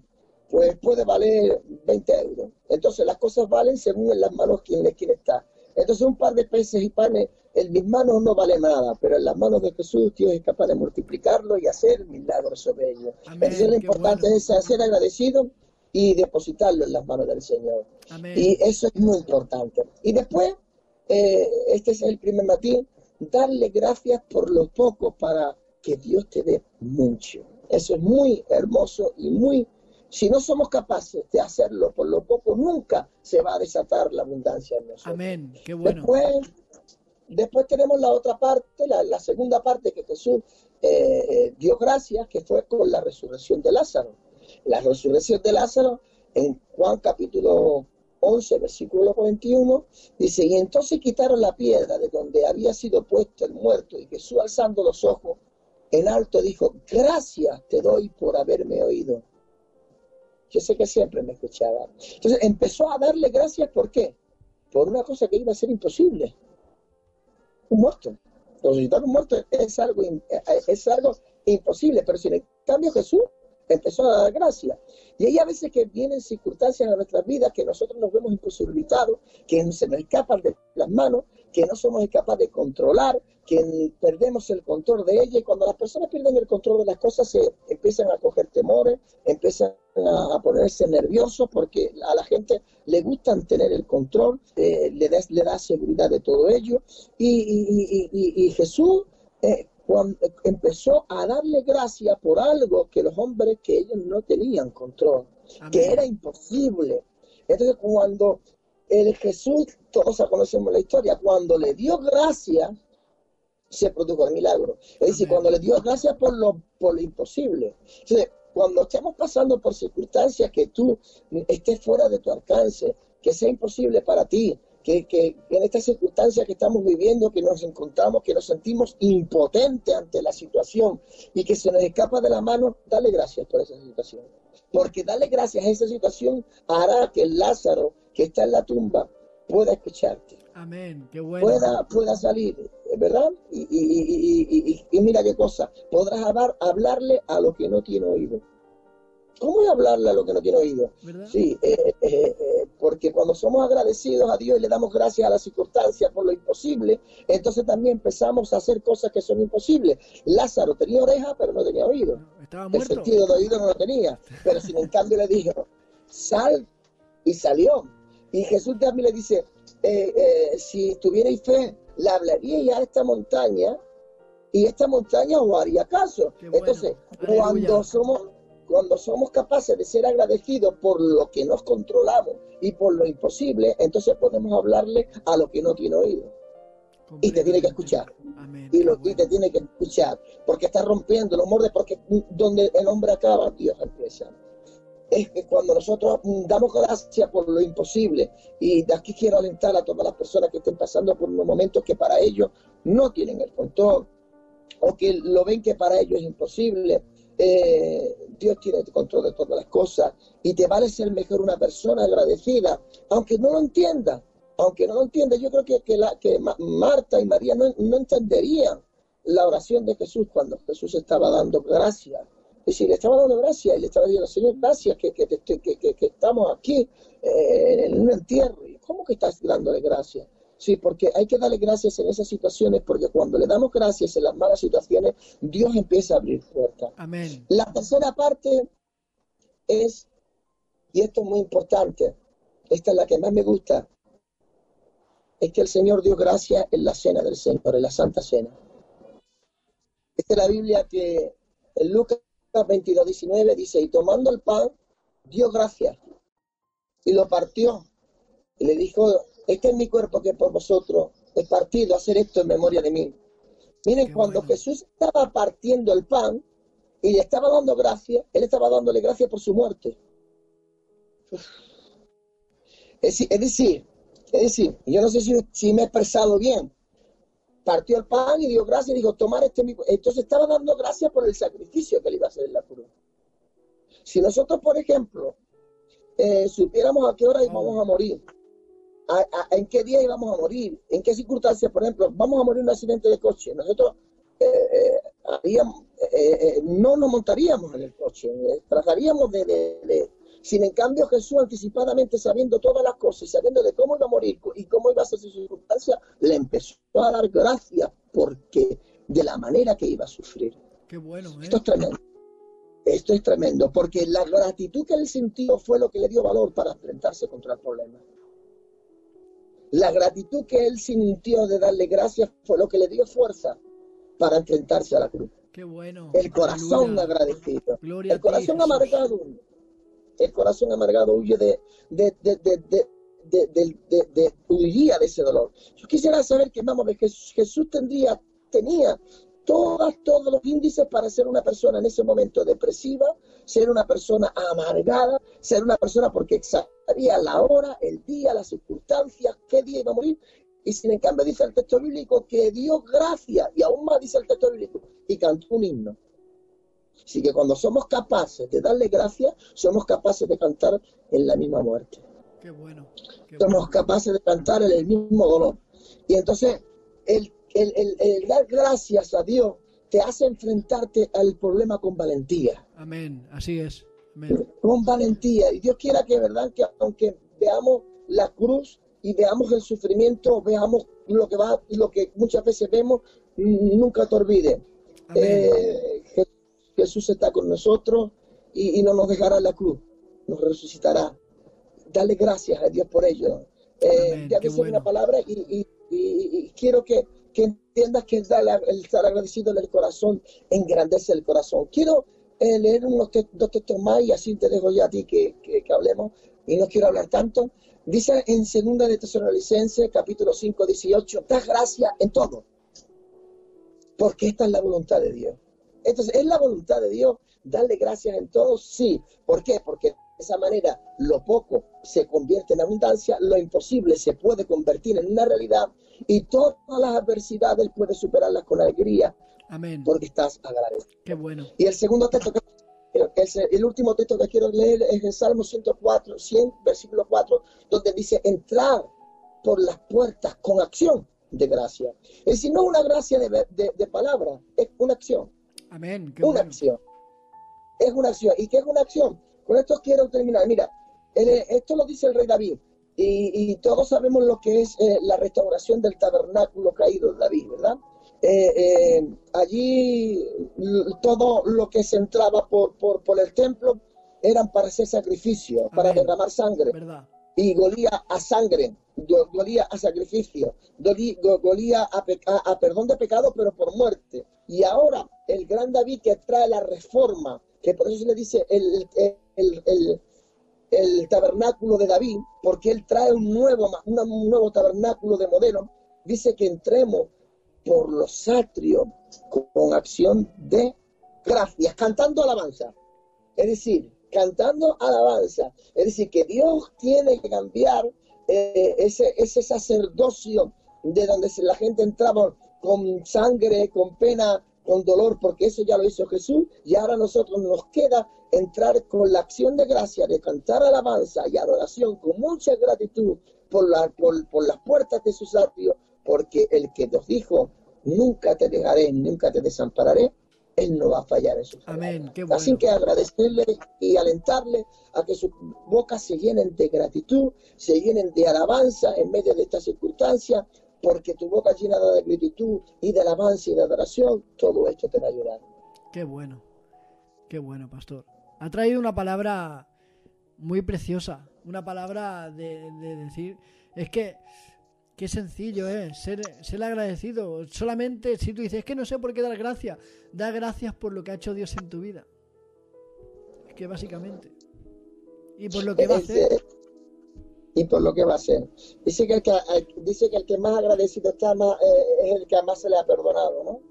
pues puede valer 20 euros. Entonces las cosas valen según en las manos quien le quiere estar. Entonces un par de peces y panes en mis manos no vale nada, pero en las manos de Jesús Dios es capaz de multiplicarlo y hacer milagros sobre ellos. Entonces lo importante es ser agradecido y depositarlo en las manos del Señor. Y eso es muy importante. Y después, eh, este es el primer matín, darle gracias por lo poco para que Dios te dé mucho. Eso es muy hermoso y muy... Si no somos capaces de hacerlo por lo poco, nunca se va a desatar la abundancia en nosotros. Amén, qué bueno. Después, después tenemos la otra parte, la, segunda parte que Jesús eh, eh, dio gracias, que fue con la resurrección de Lázaro. La resurrección de Lázaro en Juan capítulo 11, versículo 21, dice, y entonces quitaron la piedra de donde había sido puesto el muerto, y Jesús alzando los ojos en alto dijo, gracias te doy por haberme oído. Yo sé que siempre me escuchaba. Entonces empezó a darle gracias, ¿por qué? Por una cosa que iba a ser imposible. Un muerto. Resucitar un muerto es algo, es algo imposible, pero sin en cambio Jesús empezó a dar gracias. Y hay a veces que vienen circunstancias en nuestras vidas que nosotros nos vemos imposibilitados, que se nos escapan de las manos, que no somos capaces de controlar, que perdemos el control de ella y cuando las personas pierden el control de las cosas se empiezan a coger temores, empiezan a, ponerse nerviosos porque a la gente le gusta tener el control, eh, le, da, le da seguridad de todo ello y, Jesús eh, cuando empezó a darle gracia por algo que los hombres que ellos no tenían control, que era imposible. Entonces cuando el Jesús, todos conocemos la historia, cuando le dio gracia, se produjo el milagro. Es decir, cuando le dio gracias por lo, por lo imposible. Entonces, cuando estemos pasando por circunstancias que tú estés fuera de tu alcance, que sea imposible para ti, que, que, en estas circunstancias que estamos viviendo, que nos encontramos, que nos sentimos impotentes ante la situación y que se nos escapa de la mano, dale gracias por esa situación. Porque darle gracias a esa situación hará que el Lázaro que está en la tumba pueda escucharte. Amén, qué bueno. Pueda, pueda salir, ¿verdad? Y, y, y, mira qué cosa, podrás hablar, hablarle a lo que no tiene oído. ¿Cómo es hablarle a lo que no tiene oído? Sí, eh, eh, eh, porque cuando somos agradecidos a Dios y le damos gracias a las circunstancias por lo imposible, entonces también empezamos a hacer cosas que son imposibles. Lázaro tenía oreja, pero no tenía oído. Estaba muerto. El sentido de oído no lo tenía, pero sin en cambio le dijo, sal y salió. Y Jesús también le dice, si tuvierais fe, le hablaría a esta montaña y esta montaña os haría caso. Entonces, cuando somos cuando somos capaces de ser agradecidos por lo que nos controlamos y por lo imposible, entonces podemos hablarle a lo que no tiene oído. Y te tiene que escuchar. y, lo, y te tiene que escuchar. Porque está rompiendo los moldes, porque donde el hombre acaba, Dios empieza. Es que cuando nosotros damos gracias por lo imposible, y de aquí quiero alentar a todas las personas que estén pasando por unos momentos que para ellos no tienen el control, o que lo ven que para ellos es imposible, eh, Dios tiene control de todas las cosas y te vale ser mejor una persona agradecida, aunque no lo entienda, aunque no lo entienda. Yo creo que, que, la, que Marta y María no, no, entenderían la oración de Jesús cuando Jesús estaba dando gracias. Es decir, le estaba dando gracias y le estaba diciendo, Señor, gracias que, que, que estamos aquí eh, en un entierro. ¿Cómo que estás dándole gracias? Sí, porque hay que darle gracias en esas situaciones, porque cuando le damos gracias en las malas situaciones, Dios empieza a abrir puertas. Amén. La tercera parte es, y esto es muy importante, esta es la que más me gusta, es que el Señor dio gracias en la cena del Señor, en la Santa Cena. Esta es la Biblia que en Lucas 22, 19 dice, y tomando el pan, dio gracias y lo partió y le dijo, este es mi cuerpo que por vosotros es partido, hacer esto en memoria de mí. Miren, cuando Jesús estaba partiendo el pan y le estaba dando gracias, él estaba dándole gracias por su muerte. Es, decir, es decir, yo no sé si, me he expresado bien. Partió el pan y dio gracias y dijo, tomar este mi... Entonces estaba dando gracias por el sacrificio que le iba a hacer en la cruz. Si nosotros, por ejemplo, eh, supiéramos a qué hora íbamos a morir, en qué día íbamos a morir, en qué circunstancias, por ejemplo, vamos a morir en un accidente de coche. Nosotros eh, eh, eh, no nos montaríamos en el coche, trataríamos de, Sin en cambio, Jesús anticipadamente, sabiendo todas las cosas y sabiendo de cómo iba a morir y cómo iba a ser su circunstancia, le empezó a dar gracias porque de la manera que iba a sufrir. Qué bueno, Esto es tremendo. Esto es tremendo, porque la gratitud que él sintió fue lo que le dio valor para enfrentarse contra el problema. La gratitud que él sintió de darle gracias fue lo que le dio fuerza para enfrentarse a la cruz. Qué bueno. El corazón agradecido. el corazón amargado. El corazón amargado huye de, de, de, de, huiría de ese dolor. Yo quisiera saber que, vamos, Jesús, Jesús tendría, tenía todas, todos los índices para ser una persona en ese momento depresiva, ser una persona amargada, ser una persona porque sabía la hora, el día, las circunstancias, qué día iba a morir. Y sin en cambio dice el texto bíblico que dio gracias, y aún más dice el texto bíblico, y cantó un himno. Así que cuando somos capaces de darle gracias, somos capaces de cantar en la misma muerte. Qué bueno. somos capaces de cantar en el mismo dolor. Y entonces el, el, dar gracias a Dios te hace enfrentarte al problema con valentía. Amén, así es. Con valentía. Y Dios quiera que, ¿verdad? Que aunque veamos la cruz y veamos el sufrimiento, veamos lo que va, lo que muchas veces vemos, nunca te olvides. Eh, Jesús está con nosotros y, no nos dejará la cruz, nos resucitará. Dale gracias a Dios por ello. Eh, ya dice una palabra y, quiero que, entiendas que el, estar agradecido en el corazón engrandece el corazón. Quiero eh, leer unos dos textos más y así te dejo ya a ti que, que, hablemos y no quiero hablar tanto. Dice en segunda de Tesalonicenses, capítulo 5, 18, da gracias en todo, porque esta es la voluntad de Dios. Entonces, ¿es la voluntad de Dios darle gracias en todo? Sí. ¿Por qué? Porque de esa manera lo poco se convierte en abundancia, lo imposible se puede convertir en una realidad y todas las adversidades puedes superarlas con alegría. Amén. Porque estás agradecido. Qué bueno. Y el segundo texto que el último texto que quiero leer es en Salmo 104, 100, versículo 4, donde dice, entrar por las puertas con acción de gracia. Es decir, no una gracia de, de palabra, es una acción. Amén. una acción. Es una acción. ¿Y qué es una acción? Con esto quiero terminar. Mira, esto lo dice el rey David. Y, todos sabemos lo que es eh, la restauración del tabernáculo caído de David, ¿verdad? Eh, eh, allí todo lo que se entraba por, por, el templo eran para hacer sacrificio, para derramar sangre. Y golía a sangre, golía a sacrificio, golía a, a perdón de pecado, pero por muerte. Y ahora el gran David que trae la reforma, que por eso se le dice el, el, tabernáculo de David, porque él trae un nuevo, un nuevo tabernáculo de modelo, dice que entremos por los atrios con acción de gracias, cantando alabanza. Es decir, cantando alabanza. Es decir, que Dios tiene que cambiar eh, ese, ese sacerdocio de donde la gente entraba con sangre, con pena, con dolor, porque eso ya lo hizo Jesús, y ahora a nosotros nos queda entrar con la acción de gracia, de cantar alabanza y adoración con mucha gratitud por, la, por, las puertas de sus atrios, porque el que nos dijo, nunca te dejaré, nunca te desampararé, él no va a fallar en su Amén. Así que agradecerle y alentarle a que sus bocas se llenen de gratitud, se llenen de alabanza en medio de estas circunstancias, porque tu boca llenada de gratitud y de alabanza y de adoración, todo esto te va a ayudar. Qué bueno, qué bueno, pastor. Ha traído una palabra muy preciosa, una palabra de, decir, es que qué sencillo es ser, ser agradecido. Solamente si tú dices, es que no sé por qué dar gracias, da gracias por lo que ha hecho Dios en tu vida. Es que básicamente. Y por lo que va a hacer y por lo que va a ser. Dice que el que, dice que, el que más agradecido está más, eh, es el que más se le ha perdonado, ¿no?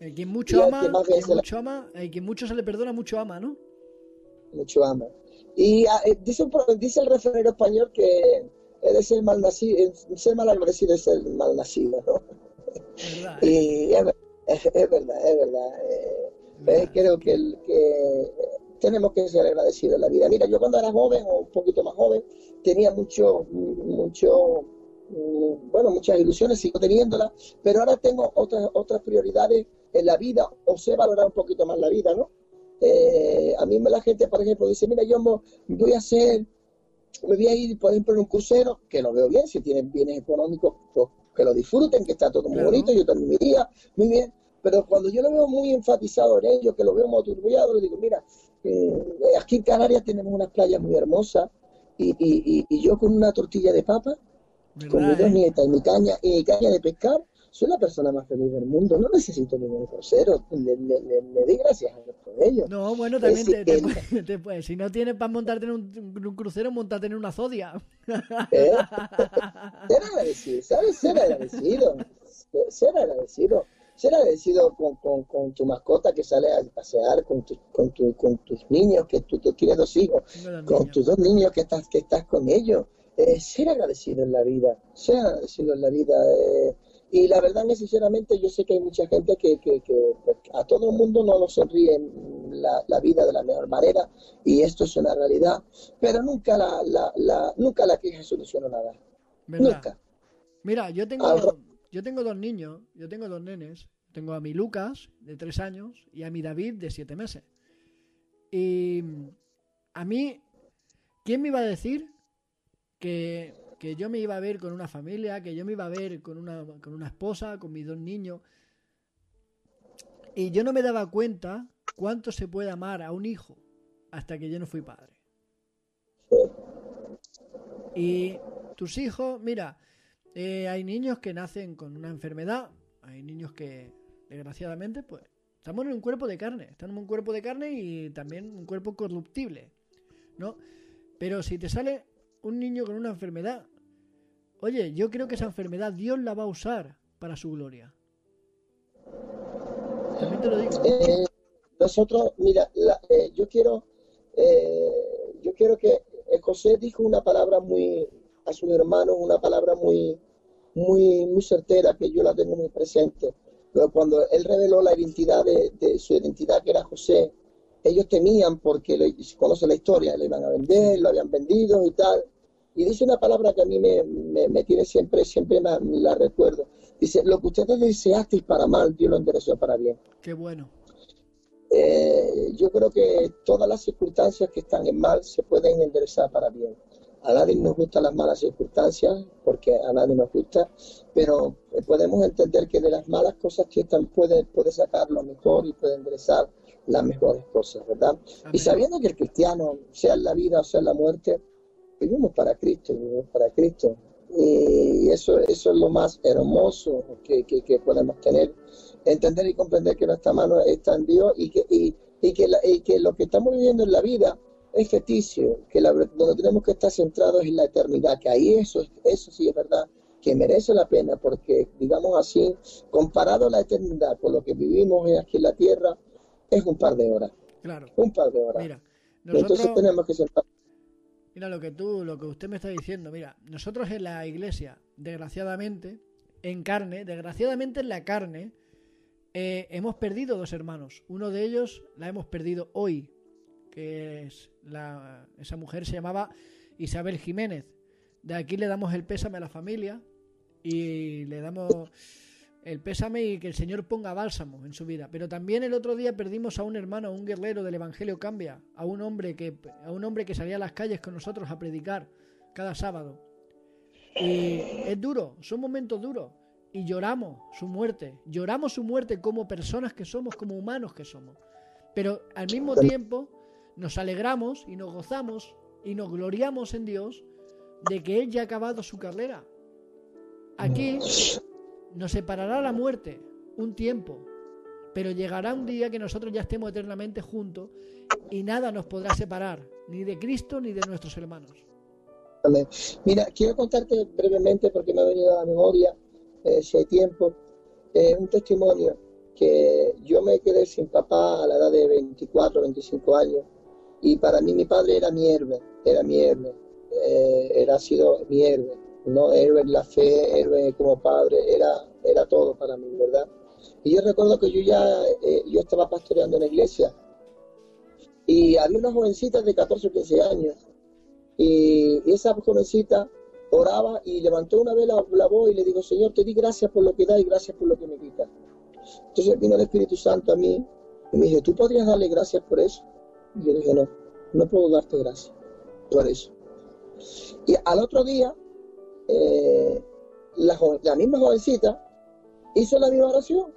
El que mucho ama, el que mucho ama, el que mucho se le perdona, mucho ama, ¿no? Mucho ama. Y ah, eh, dice, dice el refranero español que es ser mal nacido, ser mal agradecido es ser mal nacido, ¿no? ¿Verdad? y es, es, verdad, es verdad. Eh, creo que, el, que tenemos que ser agradecidos en la vida. Mira, yo cuando era joven o un poquito más joven, tenía mucho, mucho, mm, bueno, muchas ilusiones, sigo teniéndolas, pero ahora tengo otras, otras prioridades en la vida, o sé valorar un poquito más la vida, ¿no? Eh, a mí la gente, por ejemplo, dice, mira, yo voy a hacer, me voy a ir, por ejemplo, en un crucero, que lo veo bien, si tienen bienes económicos, pues que lo disfruten, que está todo muy bonito, yo también me iría, muy bien, pero cuando yo lo veo muy enfatizado en ello, que lo veo motivado, le digo, mira, eh, aquí en Canarias tenemos unas playas muy hermosas, y, y, y, yo con una tortilla de papa, con mis dos eh? nietas y mi caña, y mi caña de pescar, soy la persona más feliz del mundo. No necesito ningún crucero. Le, le, le, di gracias a Dios por ello. No, bueno, también te, te. Si no tienes para montarte en un, un, crucero, montarte en una zodia. ¿Eh? Ser agradecido, ¿sabes? Ser agradecido. Ser agradecido. Ser agradecido con, tu mascota que sale a pasear, con, con, con tus niños, que tú, tienes dos hijos, con tus dos niños que estás, que estás con ellos. Eh, ser agradecido en la vida, ser agradecido en la vida. Eh, y la verdad, sinceramente, yo sé que hay mucha gente que, que, pues, a todo el mundo no nos sonríe la, la, vida de la mejor manera, y esto es una realidad, pero nunca la, la, la nunca la queja soluciona nada. Nunca. Mira, yo tengo, yo tengo dos niños, yo tengo dos nenes. Tengo a mi Lucas, de tres años, y a mi David, de siete meses. Y a mí, ¿quién me iba a decir que, que yo me iba a ver con una familia, que yo me iba a ver con una, con una esposa, con mis dos niños? Y yo no me daba cuenta cuánto se puede amar a un hijo hasta que yo no fui padre. Y tus hijos, mira, eh, hay niños que nacen con una enfermedad, hay niños que, desgraciadamente, pues, estamos en un cuerpo de carne, estamos en un cuerpo de carne y también un cuerpo corruptible, ¿no? Pero si te sale un niño con una enfermedad, oye, yo creo que esa enfermedad Dios la va a usar para su gloria. También lo digo. Eh, nosotros, mira, eh, yo quiero, yo quiero que José dijo una palabra muy a sus hermanos, una palabra muy, muy, muy certera que yo la tengo muy presente. Pero cuando él reveló la identidad de, su identidad, que era José, ellos temían porque se conoce la historia, le iban a vender, lo habían vendido y tal. Y dice una palabra que a mí me, me, tiene siempre, siempre la, recuerdo. Dice, lo que ustedes deseasteis para mal, Dios lo enderezó para bien. Qué bueno. Eh, yo creo que todas las circunstancias que están en mal se pueden enderezar para bien. A nadie nos gustan las malas circunstancias, porque a nadie nos gusta, pero podemos entender que de las malas cosas que están puede, puede sacar lo mejor y puede enderezar las mejores cosas, ¿verdad? Y sabiendo que el cristiano, sea en la vida o sea en la muerte, vivimos para Cristo, vivimos para Cristo. Y eso, eso es lo más hermoso que, que, podemos tener. Entender y comprender que nuestra mano está en Dios y que, y, que, y que lo que estamos viviendo en la vida es ficticio, que la, donde tenemos que estar centrados en la eternidad, que ahí eso, eso sí es verdad, que merece la pena, porque digamos así, comparado a la eternidad con lo que vivimos aquí en la tierra, es un par de horas. Claro. Un par de horas. Mira, Entonces tenemos que. Mira lo que tú, lo que usted me está diciendo, mira, nosotros en la iglesia, desgraciadamente, en carne, desgraciadamente en la carne, eh, hemos perdido dos hermanos. Uno de ellos la hemos perdido hoy, que es la, esa mujer se llamaba Isabel Jiménez. De aquí le damos el pésame a la familia y le damos el pésame y que el Señor ponga bálsamo en su vida. Pero también el otro día perdimos a un hermano, a un guerrero del Evangelio Cambia, a un hombre que, a un hombre que salía a las calles con nosotros a predicar cada sábado. Y es duro, son momentos duros. Y lloramos su muerte, lloramos su muerte como personas que somos, como humanos que somos. Pero al mismo tiempo nos alegramos y nos gozamos y nos gloriamos en Dios de que Él ya ha acabado su carrera. Aquí nos separará la muerte un tiempo, pero llegará un día que nosotros ya estemos eternamente juntos y nada nos podrá separar, ni de Cristo ni de nuestros hermanos. Mira, quiero contarte brevemente, porque me ha venido a la memoria, eh, si hay tiempo, eh, un testimonio que yo me quedé sin papá a la edad de 24, 25 años y para mí mi padre era mi héroe, era mi héroe, eh, era sido mi héroe, no héroe en la fe, héroe como padre, era, era todo para mí, ¿verdad? Y yo recuerdo que yo ya, eh, yo estaba pastoreando en la iglesia y había una jovencita de 14 o 15 años y, esa jovencita oraba y levantó una vela, la voz y le dijo, Señor, te di gracias por lo que da y gracias por lo que me quita. Entonces vino el Espíritu Santo a mí y me dijo, ¿tú podrías darle gracias por eso? Y yo dije, no, no puedo darte gracias por eso. Y al otro día, eh, la, la, misma jovencita hizo la misma oración.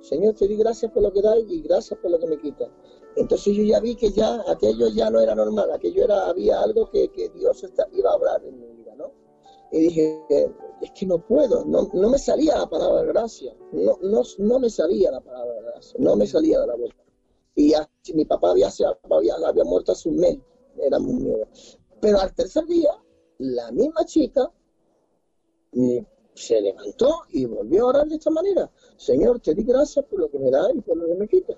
Señor, te di gracias por lo que das y gracias por lo que me quitas. Entonces yo ya vi que ya aquello ya no era normal, aquello era, había algo que, Dios iba a hablar en mi vida, ¿no? Y dije, es que no puedo, no, no me salía la palabra gracia, no, no, no me salía la palabra gracia, no me salía de la boca. Y ya, mi papá había, había, había muerto hace un mes, era muy miedo. Pero al tercer día, la misma chica, mm, se levantó y volvió a orar de esta manera. Señor, te di gracias por lo que me da y por lo que me quita.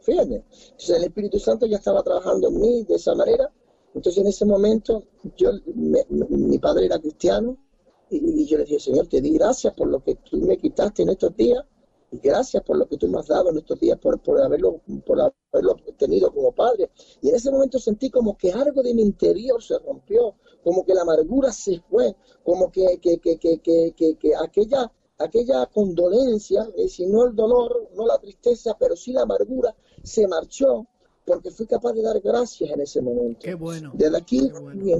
Fíjate. Entonces el Espíritu Santo ya estaba trabajando en mí de esa manera. Entonces en ese momento yo, mi padre era cristiano y, y, yo le dije, Señor, te di gracias por lo que tú me quitaste en estos días y gracias por lo que tú me has dado en estos días, por, por, haberlo, por haberlo tenido como padre. Y en ese momento sentí como que algo de mi interior se rompió, como que la amargura se fue, como que, que, que, que, que aquella, aquella condolencia, y si no el dolor, no la tristeza, pero sí la amargura, se marchó porque fui capaz de dar gracias en ese momento. Qué bueno. Desde aquí,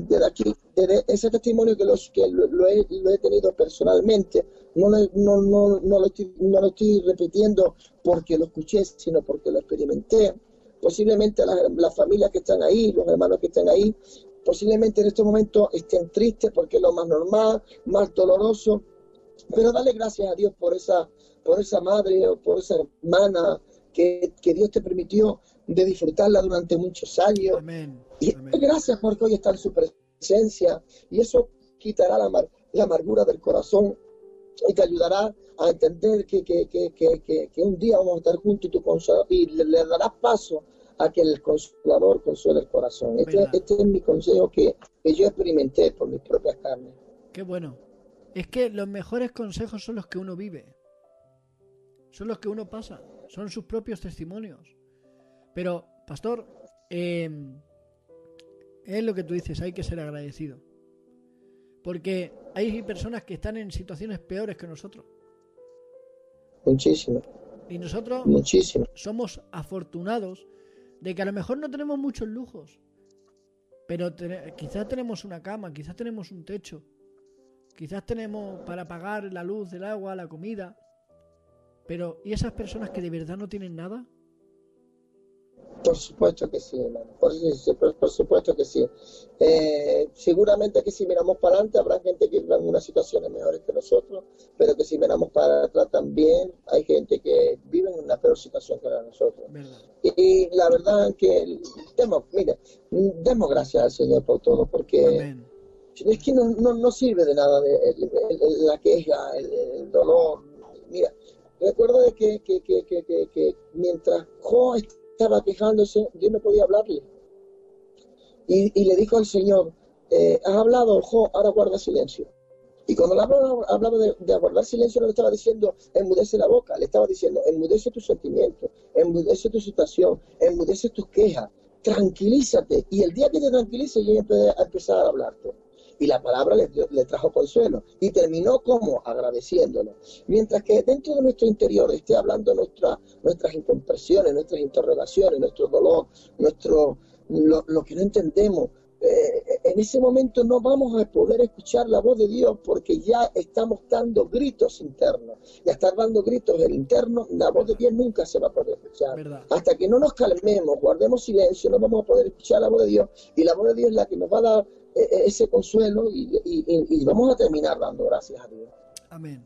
desde aquí, desde ese testimonio que, los, que lo, he, lo he tenido personalmente, no, no, no, no, lo estoy, no lo estoy repitiendo porque lo escuché, sino porque lo experimenté. Posiblemente las familias que están ahí, los hermanos que están ahí, posiblemente en este momento estén tristes porque es lo más normal, más doloroso, pero dale gracias a Dios por esa, por esa madre o por esa hermana que, que Dios te permitió de disfrutarla durante muchos años. Y gracias porque hoy está en su presencia y eso quitará la, la amargura del corazón y te ayudará a entender que, que, que, que, un día vamos a estar juntos y, tu y le, le, darás paso a que el consolador consuele el corazón. Este, este, es mi consejo que, que yo experimenté por mis propias carnes. Qué bueno. Es que los mejores consejos son los que uno vive. Son los que uno pasa. Son sus propios testimonios. Pero, pastor, em, es lo que tú dices, hay que ser agradecido. Porque hay personas que están en situaciones peores que nosotros. Muchísimo. Y nosotros Muchísimo. somos afortunados de que a lo mejor no tenemos muchos lujos, pero quizás tenemos una cama, quizás tenemos un techo, quizás tenemos para pagar la luz, el agua, la comida. Pero ¿y esas personas que de verdad no tienen nada? Por supuesto que sí, hermano. Por, por, supuesto que sí. Eh, seguramente que si miramos para adelante habrá gente que vive en unas situaciones mejores que nosotros, pero que si miramos para atrás también hay gente que vive en una peor situación que la de nosotros. Y, la verdad que demos, mire, demos gracias al Señor por todo, porque es que no, no, sirve de nada de, la queja, el, dolor. Mira, recuerdo de que, que, que, que, mientras Jo estaba quejándose, Dios no podía hablarle. Y, le dijo al Señor, eh, has hablado, Jo, ahora guarda silencio. Y cuando hablaba, hablaba de, guardar silencio, no le estaba diciendo enmudece la boca, le estaba diciendo enmudece tus sentimientos, enmudece tu situación, enmudece tus quejas, tranquilízate. Y el día que te tranquilice, yo voy a empezar a hablarte y la palabra le, le, trajo consuelo y terminó como agradeciéndolo. Mientras que dentro de nuestro interior esté hablando nuestra, nuestras incompresiones, nuestras interrogaciones, nuestro dolor, nuestro, lo, lo que no entendemos, eh, en ese momento no vamos a poder escuchar la voz de Dios porque ya estamos dando gritos internos. Y estar dando gritos del interno, la voz de Dios nunca se va a poder escuchar. Hasta que no nos calmemos, guardemos silencio, no vamos a poder escuchar la voz de Dios. Y la voz de Dios es la que nos va a dar e-, ese consuelo y, vamos a terminar dando gracias a Dios. Amén.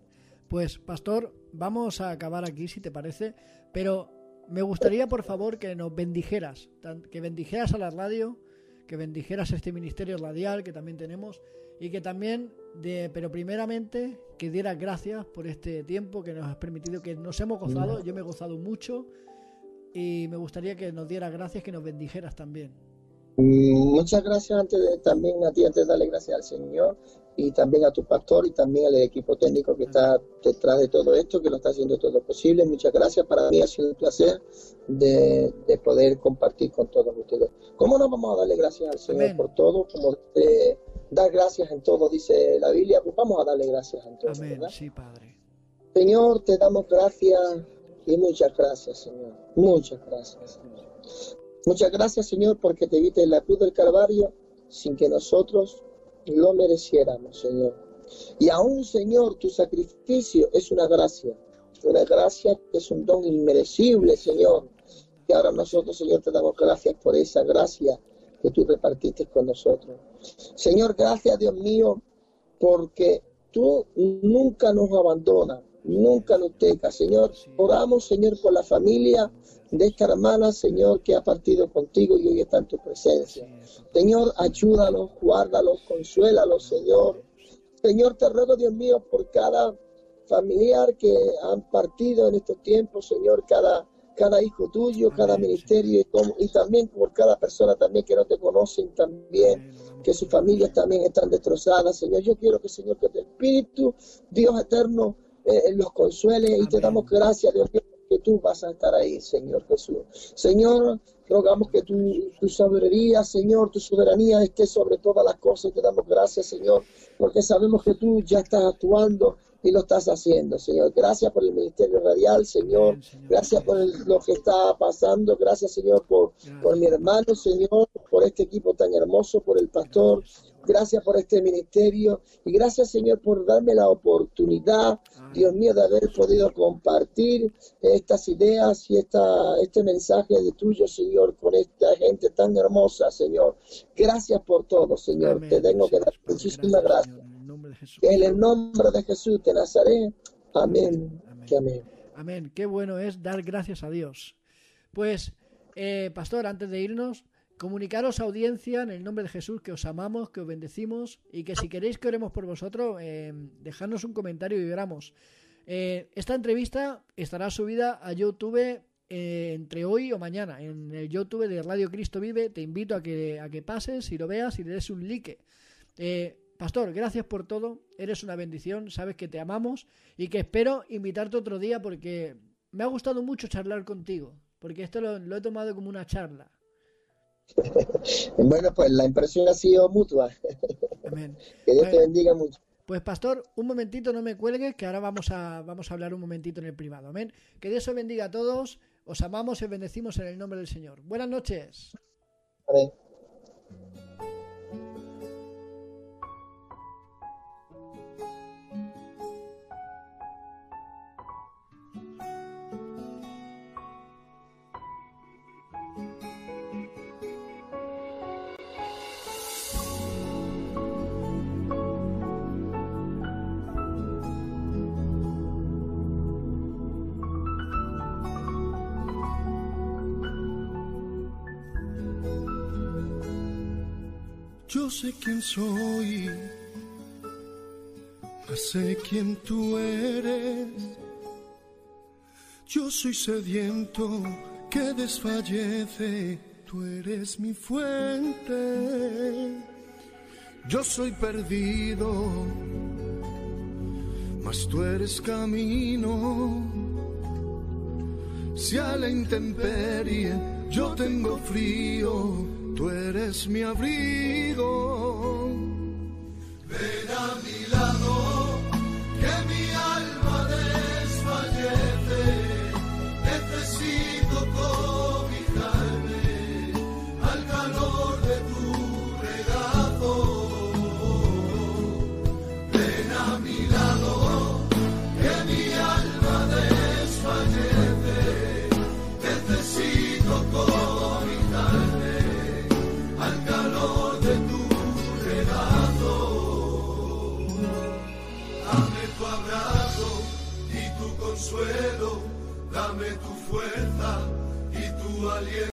Pues, pastor, vamos a acabar aquí, si te parece, pero me gustaría, por favor, que nos bendijeras, que bendijeras a la radio, que bendijeras este ministerio radial que también tenemos y que también, de, pero primeramente, que dieras gracias por este tiempo que nos has permitido, que nos hemos gozado, yo me he gozado mucho y me gustaría que nos dieras gracias, que nos bendijeras también. Muchas gracias antes de, también a ti, antes de darle gracias al Señor y también a tu pastor y también al equipo técnico que está detrás de todo esto, que lo está haciendo todo posible. Muchas gracias. Para mí ha sido un placer de, poder compartir con todos ustedes. ¿Cómo no vamos a darle gracias al Señor por todo? Como de, dar gracias en todo, dice la Biblia, pues vamos a darle gracias en todo. Amén. Sí, Padre. Señor, te damos gracias y muchas gracias, Señor. Muchas gracias, Señor. Muchas gracias, Señor, porque te viste en la cruz del Calvario sin que nosotros lo mereciéramos, Señor. Y aún, Señor, tu sacrificio es una gracia, una gracia que es un don inmerecible, Señor. Y ahora nosotros, Señor, te damos gracias por esa gracia que tú repartiste con nosotros. Señor, gracias, Dios mío, porque tú nunca nos abandonas, nunca nos dejas, Señor. Oramos, Señor, por la familia de esta hermana, Señor, que ha partido contigo y hoy está en tu presencia. Señor, ayúdalos, guárdalos, consuélalos, Señor. Señor, te ruego, Dios mío, por cada familiar que han partido en estos tiempos, Señor, cada, cada hijo tuyo, cada ministerio y, y, también por cada persona también que no te conocen también, que sus familias también están destrozadas, Señor. Yo quiero que, Señor, que tu Espíritu, Dios eterno, eh, los consuele y te damos gracias, Dios mío, que tú vas a estar ahí, Señor Jesús. Señor, rogamos que tu, tu sabiduría, Señor, tu soberanía esté sobre todas las cosas. Te damos gracias, Señor, porque sabemos que tú ya estás actuando y lo estás haciendo, Señor. Gracias por el Ministerio Radial, Señor. Gracias por lo que está pasando. Gracias, Señor, por, por mi hermano, Señor, por este equipo tan hermoso, por el pastor. Gracias por este ministerio y gracias, Señor, por darme la oportunidad, Dios mío, de haber podido compartir estas ideas y esta, este mensaje de tuyo, Señor, con esta gente tan hermosa, Señor. Gracias por todo, Señor. Te tengo que dar muchísimas gracias. En el nombre de Jesús de Nazaret. Amén. Amén. Amén. Qué bueno es dar gracias a Dios. Pues, eh, pastor, antes de irnos, comunicaros audiencia en el nombre de Jesús que os amamos, que os bendecimos y que si queréis que oremos por vosotros, eh, dejadnos un comentario y oramos. Eh, esta entrevista estará subida a YouTube eh, entre hoy o mañana en el YouTube de Radio Cristo Vive. Te invito a que, a que pases y lo veas y le des un like. Eh, Pastor, gracias por todo. Eres una bendición. Sabes que te amamos y que espero invitarte otro día porque me ha gustado mucho charlar contigo. Porque esto lo, lo he tomado como una charla. bueno, pues la impresión ha sido mutua. Amén. que Dios te Bueno. bendiga mucho. Pues pastor, un momentito, no me cuelgues, que ahora vamos a, vamos a hablar un momentito en el privado. Amén. Que Dios os bendiga a todos. Os amamos y os bendecimos en el nombre del Señor. Buenas noches. Amén. Quién soy, mas sé quién tú eres. Yo soy sediento que desfallece, tú eres mi fuente. Yo soy perdido, mas tú eres camino. Si a la intemperie yo tengo frío, tú eres mi abrigo. Dame tu fuerza y tu aliento.